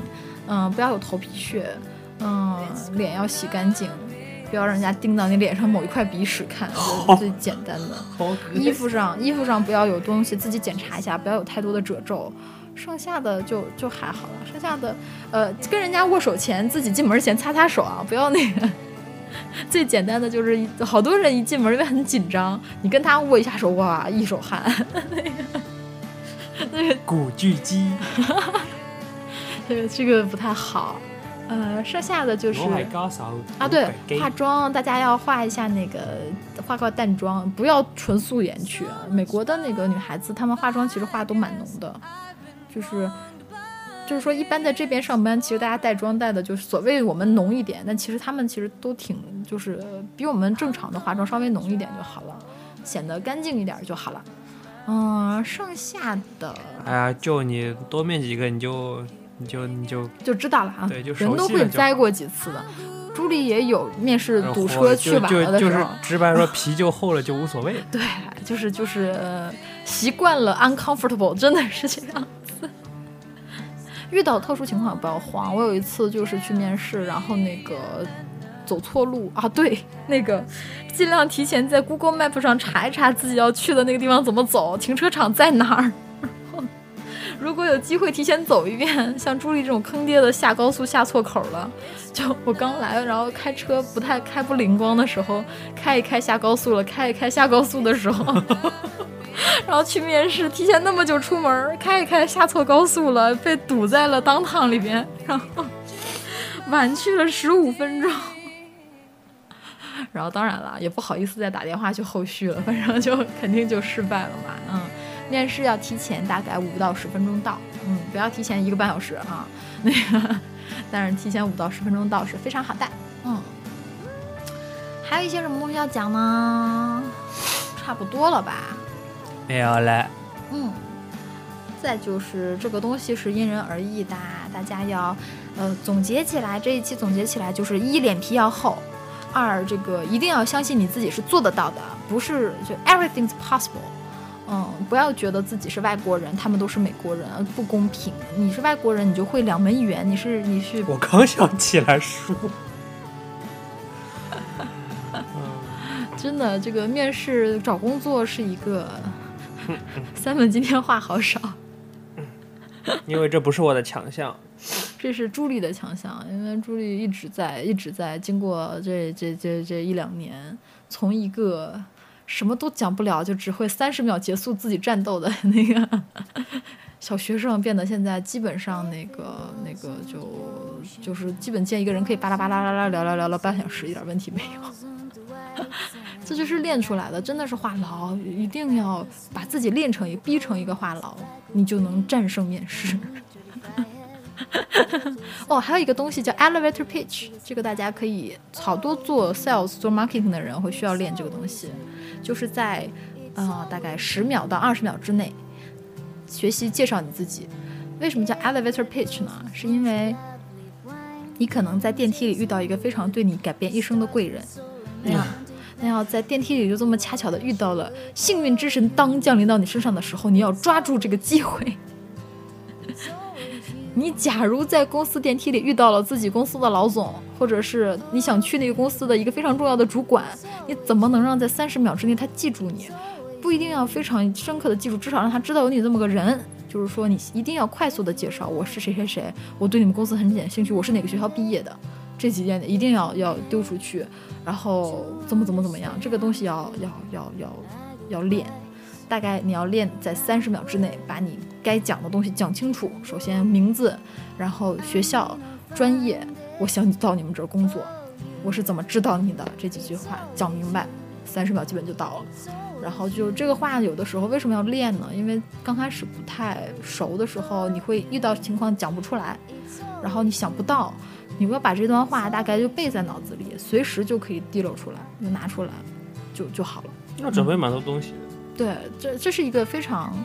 嗯，不要有头皮屑，嗯，脸要洗干净，不要让人家盯到你脸上某一块鼻屎看，这是最简单的。衣服上衣服上不要有东西，自己检查一下，不要有太多的褶皱。剩下的就就还好了，剩下的呃跟人家握手前自己进门前擦擦手啊，不要那个。最简单的就是一好多人一进门因为很紧张，你跟他握一下手，哇，一手汗。那个 古巨基，这个这个不太好。呃，剩下的就是啊，对化妆大家要化一下那个化个淡妆，不要纯素颜去。美国的那个女孩子，她们化妆其实化都蛮浓的，就是就是说，一般在这边上班，其实大家带妆带的就是所谓我们浓一点，但其实他们其实都挺就是比我们正常的化妆稍微浓一点就好了，显得干净一点就好了。嗯，剩下的哎呀，就你多面几个，你就你就你就就知道了啊，对就熟人都会栽过几次的。朱莉也有面试堵车去就晚了的时候，就就是直白说，皮就厚了就无所谓。对，就是就是呃习惯了 uncomfortable，真的是这样子。遇到特殊情况不要慌。我有一次就是去面试，然后那个走错路啊，对，那个尽量提前在 Google Map 上查一查自己要去的那个地方怎么走，停车场在哪儿。如果有机会提前走一遍，像朱莉这种坑爹的下高速下错口了，就我刚来，然后开车不太开不灵光的时候，开一开下高速了，开一开下高速的时候，然后去面试，提前那么久出门，开一开下错高速了，被堵在了当趟里边，然后 晚去了十五分钟。然后当然了，也不好意思再打电话去后续了，反正就肯定就失败了嘛。嗯，面试要提前大概五到十分钟到，嗯，不要提前一个半小时啊。那个，但是提前五到十分钟到是非常好的。嗯，还有一些什么东西要讲呢？差不多了吧？没有了，嗯，再就是这个东西是因人而异的，大家要呃总结起来，这一期总结起来就是一脸皮要厚，二这个一定要相信你自己是做得到的，不是就 everything's possible。嗯，不要觉得自己是外国人，他们都是美国人，不公平。你是外国人，你就会两门语言，你是你是我刚想起来说，真的这个面试找工作是一个。三本今天话好少。因为这不是我的强项。这是朱莉的强项，因为朱莉一直在一直在经过这这这这一两年，从一个什么都讲不了，就只会三十秒结束自己战斗的那个小学生，变得现在基本上那个那个就就是基本见一个人可以巴拉巴拉拉拉聊聊聊了半小时，一点问题没有。这就是练出来的，真的是话痨，一定要把自己练成逼成一个话痨，你就能战胜面试。哦，还有一个东西叫 elevator pitch，这个大家可以好多做 sales 做 marketing 的人会需要练这个东西，就是在呃大概十秒到二十秒之内学习介绍你自己。为什么叫 elevator pitch 呢？是因为你可能在电梯里遇到一个非常对你改变一生的贵人，那样。那要在电梯里就这么恰巧的遇到了幸运之神，当降临到你身上的时候，你要抓住这个机会。你假如在公司电梯里遇到了自己公司的老总，或者是你想去那个公司的一个非常重要的主管，你怎么能让在三十秒之内他记住你？不一定要非常深刻的记住，至少让他知道有你这么个人。就是说，你一定要快速的介绍我是谁谁谁，我对你们公司很感兴趣，我是哪个学校毕业的，这几点一定要要丢出去，然后怎么怎么怎么样，这个东西要要要要要练。大概你要练在三十秒之内把你该讲的东西讲清楚。首先名字，然后学校、专业，我想到你们这儿工作，我是怎么知道你的这几句话讲明白，三十秒基本就到了。然后就这个话有的时候为什么要练呢？因为刚开始不太熟的时候，你会遇到情况讲不出来，然后你想不到，你要把这段话大概就背在脑子里，随时就可以滴漏出来，就拿出来，就就好了。要准备蛮多东西的。对，这这是一个非常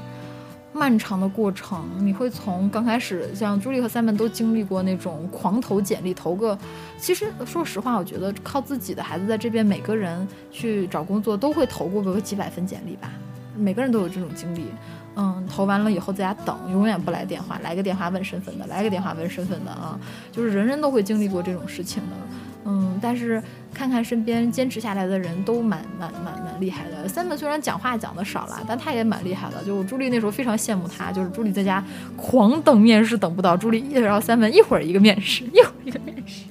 漫长的过程。你会从刚开始，像朱莉和 Simon 都经历过那种狂投简历，投个。其实说实话，我觉得靠自己的孩子在这边，每个人去找工作都会投过个几百份简历吧，每个人都有这种经历。嗯，投完了以后在家等，永远不来电话，来个电话问身份的，来个电话问身份的啊，就是人人都会经历过这种事情的。嗯，但是看看身边坚持下来的人都蛮蛮蛮蛮厉害的。三本虽然讲话讲的少了，但他也蛮厉害的。就朱莉那时候非常羡慕他，就是朱莉在家狂等面试等不到，朱莉一然后三本一会儿一个面试，一会儿一个面试，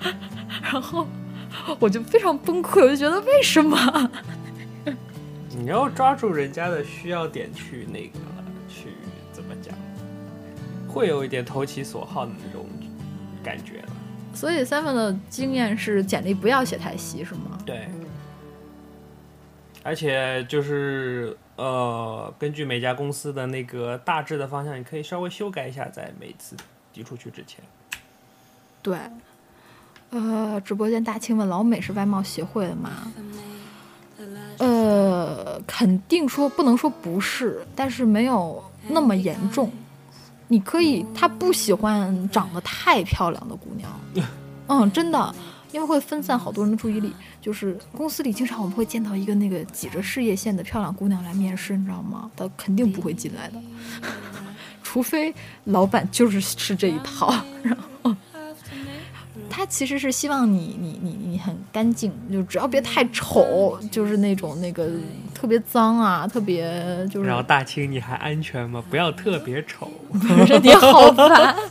然后我就非常崩溃，我就觉得为什么？你要抓住人家的需要点去那个去怎么讲，会有一点投其所好的那种感觉了。所以三本的经验是简历不要写太细，是吗？对，而且就是呃，根据每家公司的那个大致的方向，你可以稍微修改一下，在每次递出去之前。对。呃，直播间大清问老美是外贸协会的吗？呃，肯定说不能说不是，但是没有那么严重。你可以，他不喜欢长得太漂亮的姑娘，嗯，真的，因为会分散好多人的注意力。就是公司里经常我们会见到一个那个挤着事业线的漂亮姑娘来面试，你知道吗？她肯定不会进来的，除非老板就是吃这一套，然后。他其实是希望你你你你很干净，就只要别太丑，就是那种那个特别脏啊，特别就是然后大清你还安全吗？不要特别丑。人你好烦。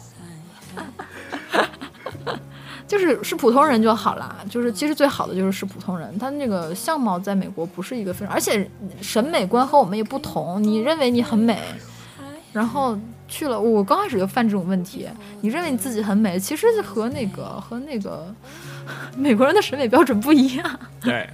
就是是普通人就好啦，就是其实最好的就是是普通人。他那个相貌在美国不是一个非常，而且审美观和我们也不同。你认为你很美，然后去了，我刚开始就犯这种问题。你认为你自己很美，其实和那个和那个美国人的审美标准不一样。对，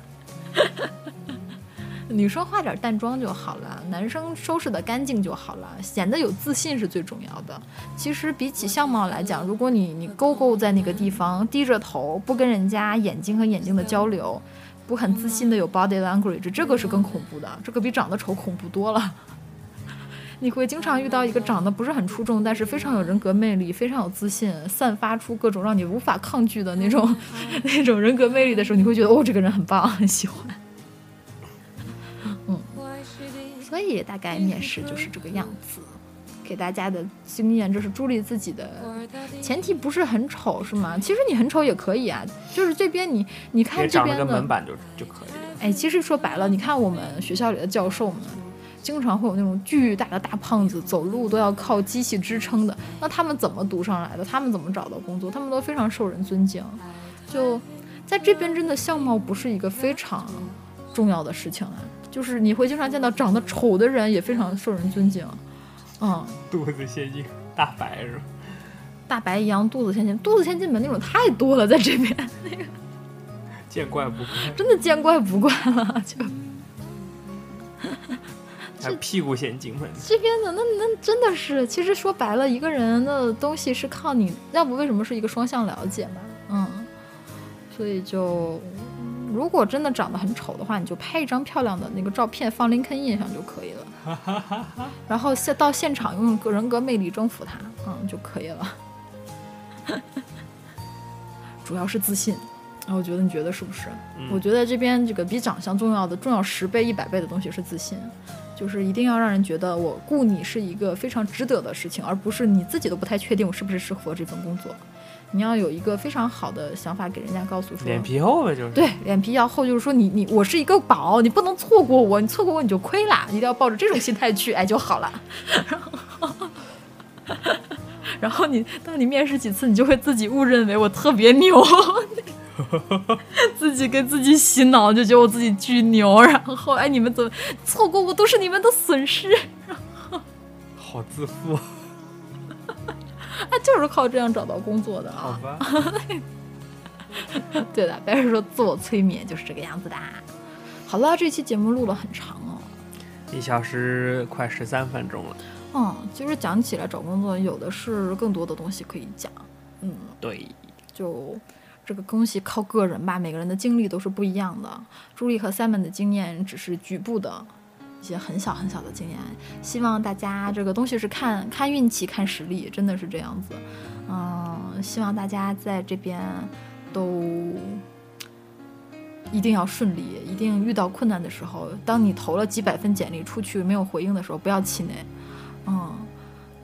女生化点淡妆就好了，男生收拾的干净就好了，显得有自信是最重要的。其实比起相貌来讲，如果你你勾勾在那个地方，低着头，不跟人家眼睛和眼睛的交流，不很自信的有 body language，这个是更恐怖的，这个比长得丑恐怖多了。你会经常遇到一个长得不是很出众，但是非常有人格魅力、非常有自信、散发出各种让你无法抗拒的那种 那种人格魅力的时候，你会觉得哦，这个人很棒，很喜欢。嗯，所以大概面试就是这个样子。给大家的经验，这是助力自己的前提，不是很丑是吗？其实你很丑也可以啊，就是这边你你看这边的个门板就就可以了。哎，其实说白了，你看我们学校里的教授们，经常会有那种巨大的大胖子，走路都要靠机器支撑的。那他们怎么读上来的？他们怎么找到工作？他们都非常受人尊敬。就在这边，真的相貌不是一个非常重要的事情啊。就是你会经常见到长得丑的人也非常受人尊敬。嗯，肚子先进大白是吧？大白一样，肚子先进，肚子先进门那种太多了，在这边那个 见怪不怪。真的见怪不怪了。就还有屁股先进门，这边的那那真的是，其实说白了，一个人的东西是靠你，要不为什么是一个双向了解嘛？嗯，所以就如果真的长得很丑的话，你就拍一张漂亮的那个照片放 LinkedIn 上就可以了，然后现到现场用个人格魅力征服他，嗯就可以了。主要是自信，我觉得你觉得是不是？嗯我觉得这边这个比长相重要的重要十倍、一百倍的东西是自信，就是一定要让人觉得我雇你是一个非常值得的事情，而不是你自己都不太确定我是不是适合这份工作。你要有一个非常好的想法给人家告诉说，脸皮厚呗，就是。对，脸皮要厚，就是说你你我是一个宝，你不能错过我，你错过我你就亏啦，一定要抱着这种心态去，哎就好了。然后，然后你当你面试几次，你就会自己误认为我特别牛，自己给自己洗脑，就觉得我自己巨牛。然后哎，你们怎么错过我都是你们的损失？好自负，他 就是靠这样找到工作的好啊。吧。对的，白人说自我催眠就是这个样子的。好了，这期节目录了很长哦。一小时快十三分钟了。嗯，其实讲起来找工作有的是更多的东西可以讲。嗯，对，就这个东西靠个人吧，每个人的经历都是不一样的。朱莉和 Simon 的经验只是局部的一些很小很小的经验，希望大家这个东西是看看运气、看实力，真的是这样子。嗯，希望大家在这边都一定要顺利，一定遇到困难的时候，当你投了几百份简历出去没有回应的时候，不要气馁。嗯，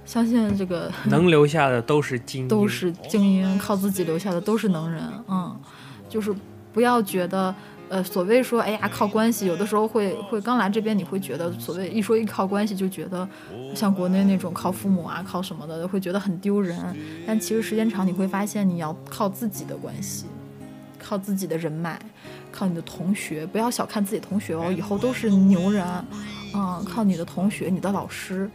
相信这个 能留下的都是精英，都是精英，靠自己留下的都是能人，嗯，就是不要觉得。呃，所谓说，哎呀，靠关系，有的时候会会刚来这边，你会觉得，所谓一说一靠关系，就觉得像国内那种靠父母啊，靠什么的，会觉得很丢人。但其实时间长，你会发现，你要靠自己的关系，靠自己的人脉，靠你的同学，不要小看自己同学哦，以后都是牛人。嗯，靠你的同学，你的老师。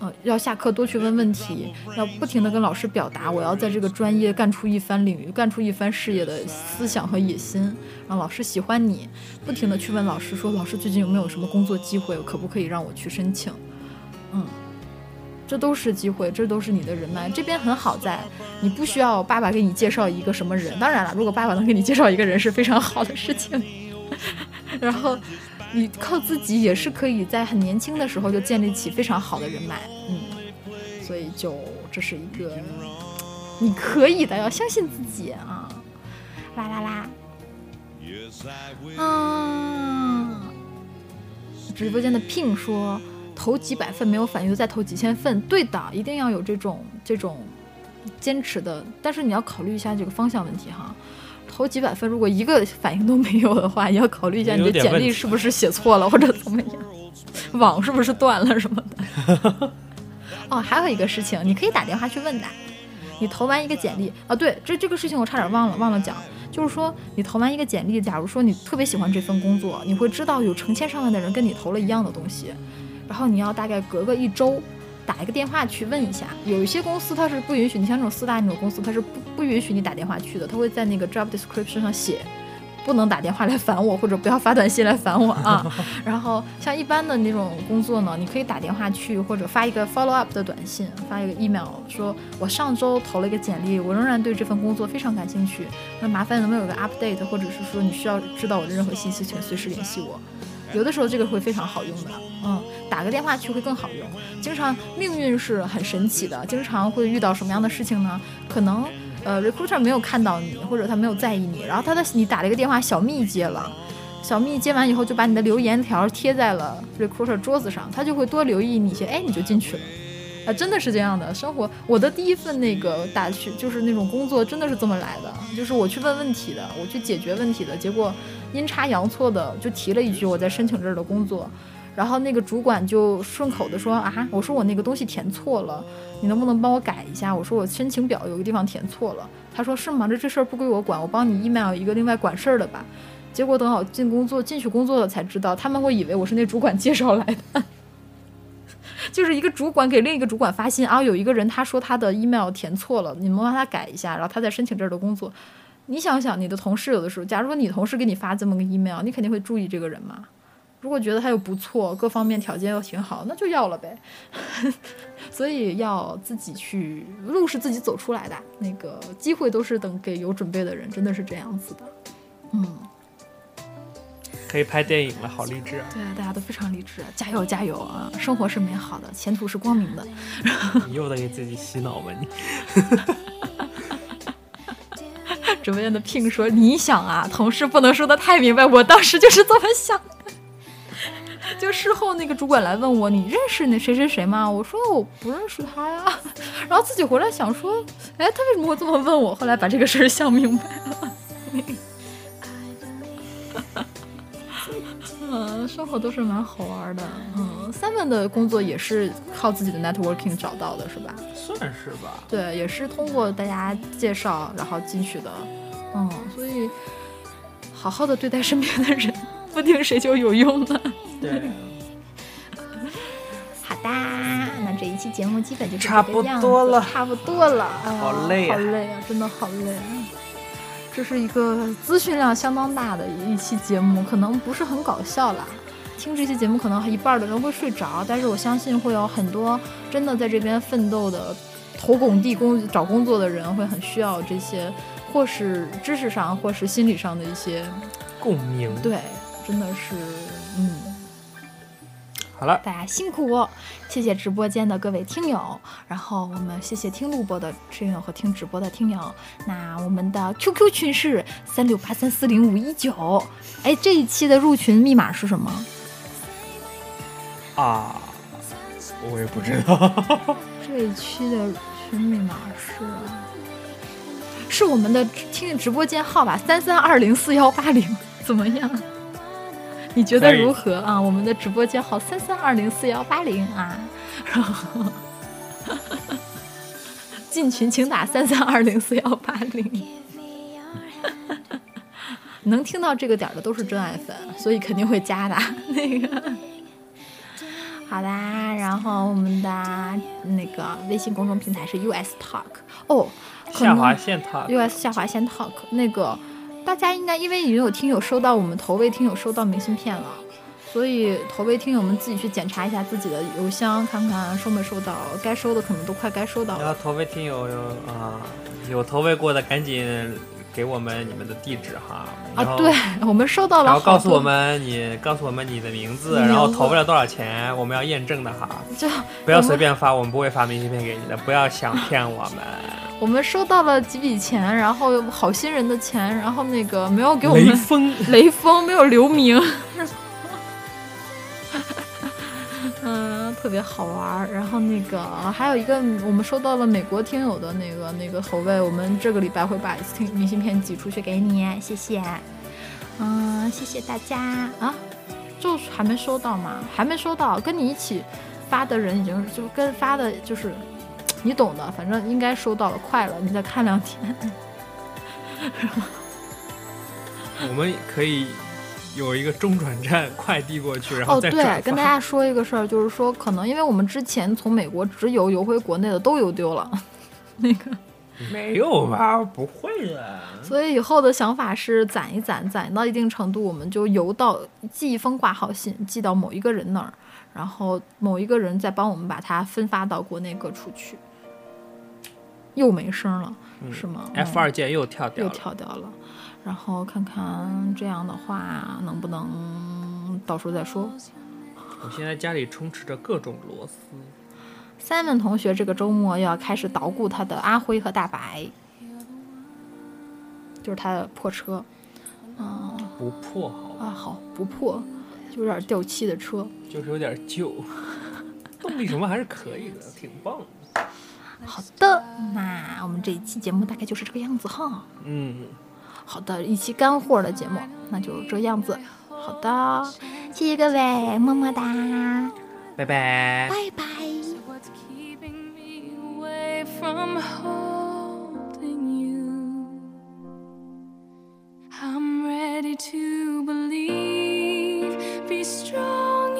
呃，要下课多去问问题，要不停地跟老师表达我要在这个专业干出一番领域、干出一番事业的思想和野心，让老师喜欢你。不停地去问老师说，老师最近有没有什么工作机会，可不可以让我去申请？嗯，这都是机会，这都是你的人脉。这边很好在，你不需要爸爸给你介绍一个什么人。当然了，如果爸爸能给你介绍一个人是非常好的事情。然后。你靠自己也是可以在很年轻的时候就建立起非常好的人脉，嗯，所以就这是一个你可以的，要相信自己啊！啦啦啦，嗯，直播间的 Pin 说投几百份没有反应再投几千份，对的，一定要有这种这种坚持的，但是你要考虑一下这个方向问题哈。投几百分，如果一个反应都没有的话，也 要考虑一下你的简历是不是写错了或者怎么样，网是不是断了什么的。哦，还有一个事情，你可以打电话去问的。你投完一个简历啊，对，这这个事情我差点忘了忘了讲，就是说你投完一个简历，假如说你特别喜欢这份工作，你会知道有成千上万的人跟你投了一样的东西，然后你要大概隔个一周。打一个电话去问一下，有一些公司它是不允许，你像这种四大那种公司，它是不不允许你打电话去的，它会在那个 job description 上写，不能打电话来烦我，或者不要发短信来烦我啊。然后像一般的那种工作呢，你可以打电话去，或者发一个 follow up 的短信，发一个 email，说我上周投了一个简历，我仍然对这份工作非常感兴趣，那麻烦能不能有个 update，或者是说你需要知道我的任何信息，请随时联系我。有的时候这个会非常好用的，嗯，打个电话去会更好用。经常命运是很神奇的，经常会遇到什么样的事情呢？可能呃，recruiter 没有看到你，或者他没有在意你，然后他的你打了一个电话，小蜜接了，小蜜接完以后就把你的留言条贴在了 recruiter 桌子上，他就会多留意你一些，哎，你就进去了。啊，真的是这样的生活。我的第一份那个大去就是那种工作，真的是这么来的，就是我去问问题的，我去解决问题的，结果阴差阳错的就提了一句我在申请这儿的工作，然后那个主管就顺口的说啊，我说我那个东西填错了，你能不能帮我改一下？我说我申请表有个地方填错了，他说是吗？这这事儿不归我管，我帮你 email 一个另外管事儿的吧。结果等我进工作进去工作了才知道，他们会以为我是那主管介绍来的。就是一个主管给另一个主管发信啊，有一个人他说他的 email 填错了，你们帮他改一下，然后他在申请这儿的工作。你想想，你的同事有的时候，假如说你同事给你发这么个 email，你肯定会注意这个人嘛。如果觉得他又不错，各方面条件又挺好，那就要了呗。所以要自己去，路是自己走出来的，那个机会都是等给有准备的人，真的是这样子的。嗯。可以拍电影了，好励志啊！对啊，大家都非常励志，加油加油啊！生活是美好的，前途是光明的。你又在给自己洗脑吧你？直播间的 Pink 说：“你想啊，同事不能说的太明白，我当时就是。这么想的。就事后那个主管来问我，你认识那谁谁谁吗？我说我不认识他呀。然后自己回来想说，哎，他为什么会这么问我？后来把这个事儿想明白了。”嗯，生活都是蛮好玩的。嗯，Seven 的工作也是靠自己的 networking 找到的，是吧？算是吧。对，也是通过大家介绍然后进去的。嗯，所以好好的对待身边的人，不定谁就有用了。对。好的，那这一期节目基本就是差不多了，差不多了。好累啊，好累啊，真的好累。这是一个资讯量相当大的一期节目，可能不是很搞笑啦。听这期节目，可能一半的人会睡着，但是我相信会有很多真的在这边奋斗的、头拱地工找工作的人，会很需要这些，或是知识上，或是心理上的一些共鸣。对，真的是，嗯。好了，大家辛苦，谢谢直播间的各位听友，然后我们谢谢听录播的听友和听直播的听友。那我们的 QQ 群是三六八三四零五一九，哎，这一期的入群密码是什么？啊，我也不知道。这一期的群密码是是我们的听直播间号吧，三三二零四幺八零，怎么样？你觉得如何啊？我们的直播间号三三二零四幺八零啊，然 后进群请打三三二零四幺八零。能听到这个点儿的都是真爱粉，所以肯定会加的。那个，好啦，然后我们的那个微信公众平台是 US Talk 哦，可下划线 Talk，US 下划线 Talk 那个，大家应该因为已经有听友收到我们投喂听友收到明信片了，所以投喂听友们自己去检查一下自己的邮箱，看看收没收到，该收的可能都快该收到了。然后投喂听友有啊、有投喂过的赶紧给我们你们的地址哈。啊，对，我们收到了，然后告诉我们你告诉我们你的名字，然后投不了多少钱，我们要验证的哈，就不要随便发，我们不会发明信片给你的，不要想骗我们。我们收到了几笔钱，然后好心人的钱，然后那个没有给我们雷锋，雷锋没有留名，特别好玩儿。然后那个还有一个，我们收到了美国听友的那个那个投喂，我们这个礼拜会把听明信片寄出去给你，谢谢。嗯，谢谢大家啊，就还没收到吗？还没收到，跟你一起发的人已经就跟发的就是。你懂的，反正应该收到了，快了，你再看两天。我们可以有一个中转站快递过去，然后哦，再转发。对，跟大家说一个事儿，就是说，可能因为我们之前从美国直邮邮回国内的都邮丢了，那个，没有吧？不会的。所以以后的想法是攒一攒，攒到一定程度，我们就邮到寄一封挂号信，寄到某一个人那儿，然后某一个人再帮我们把它分发到国内各处去。又没声了，嗯是吗 F 二键又跳掉了又。跳掉了，然后看看这样的话能不能到时候再说。我现在家里充斥着各种螺丝。Simon 同学这个周末又要开始捣鼓他的阿辉和大白，就是他的破车，嗯不破好吧，啊好不破，就有点掉漆的车。就是有点旧，动力什么还是可以的，挺棒的。好的，那我们这一期节目大概就是这个样子哈。嗯，好的，一期干货的节目，那就这样子。好的，谢谢各位，么么哒，拜拜。拜拜。What's keeping me away from holding you? I'm ready to believe, be strong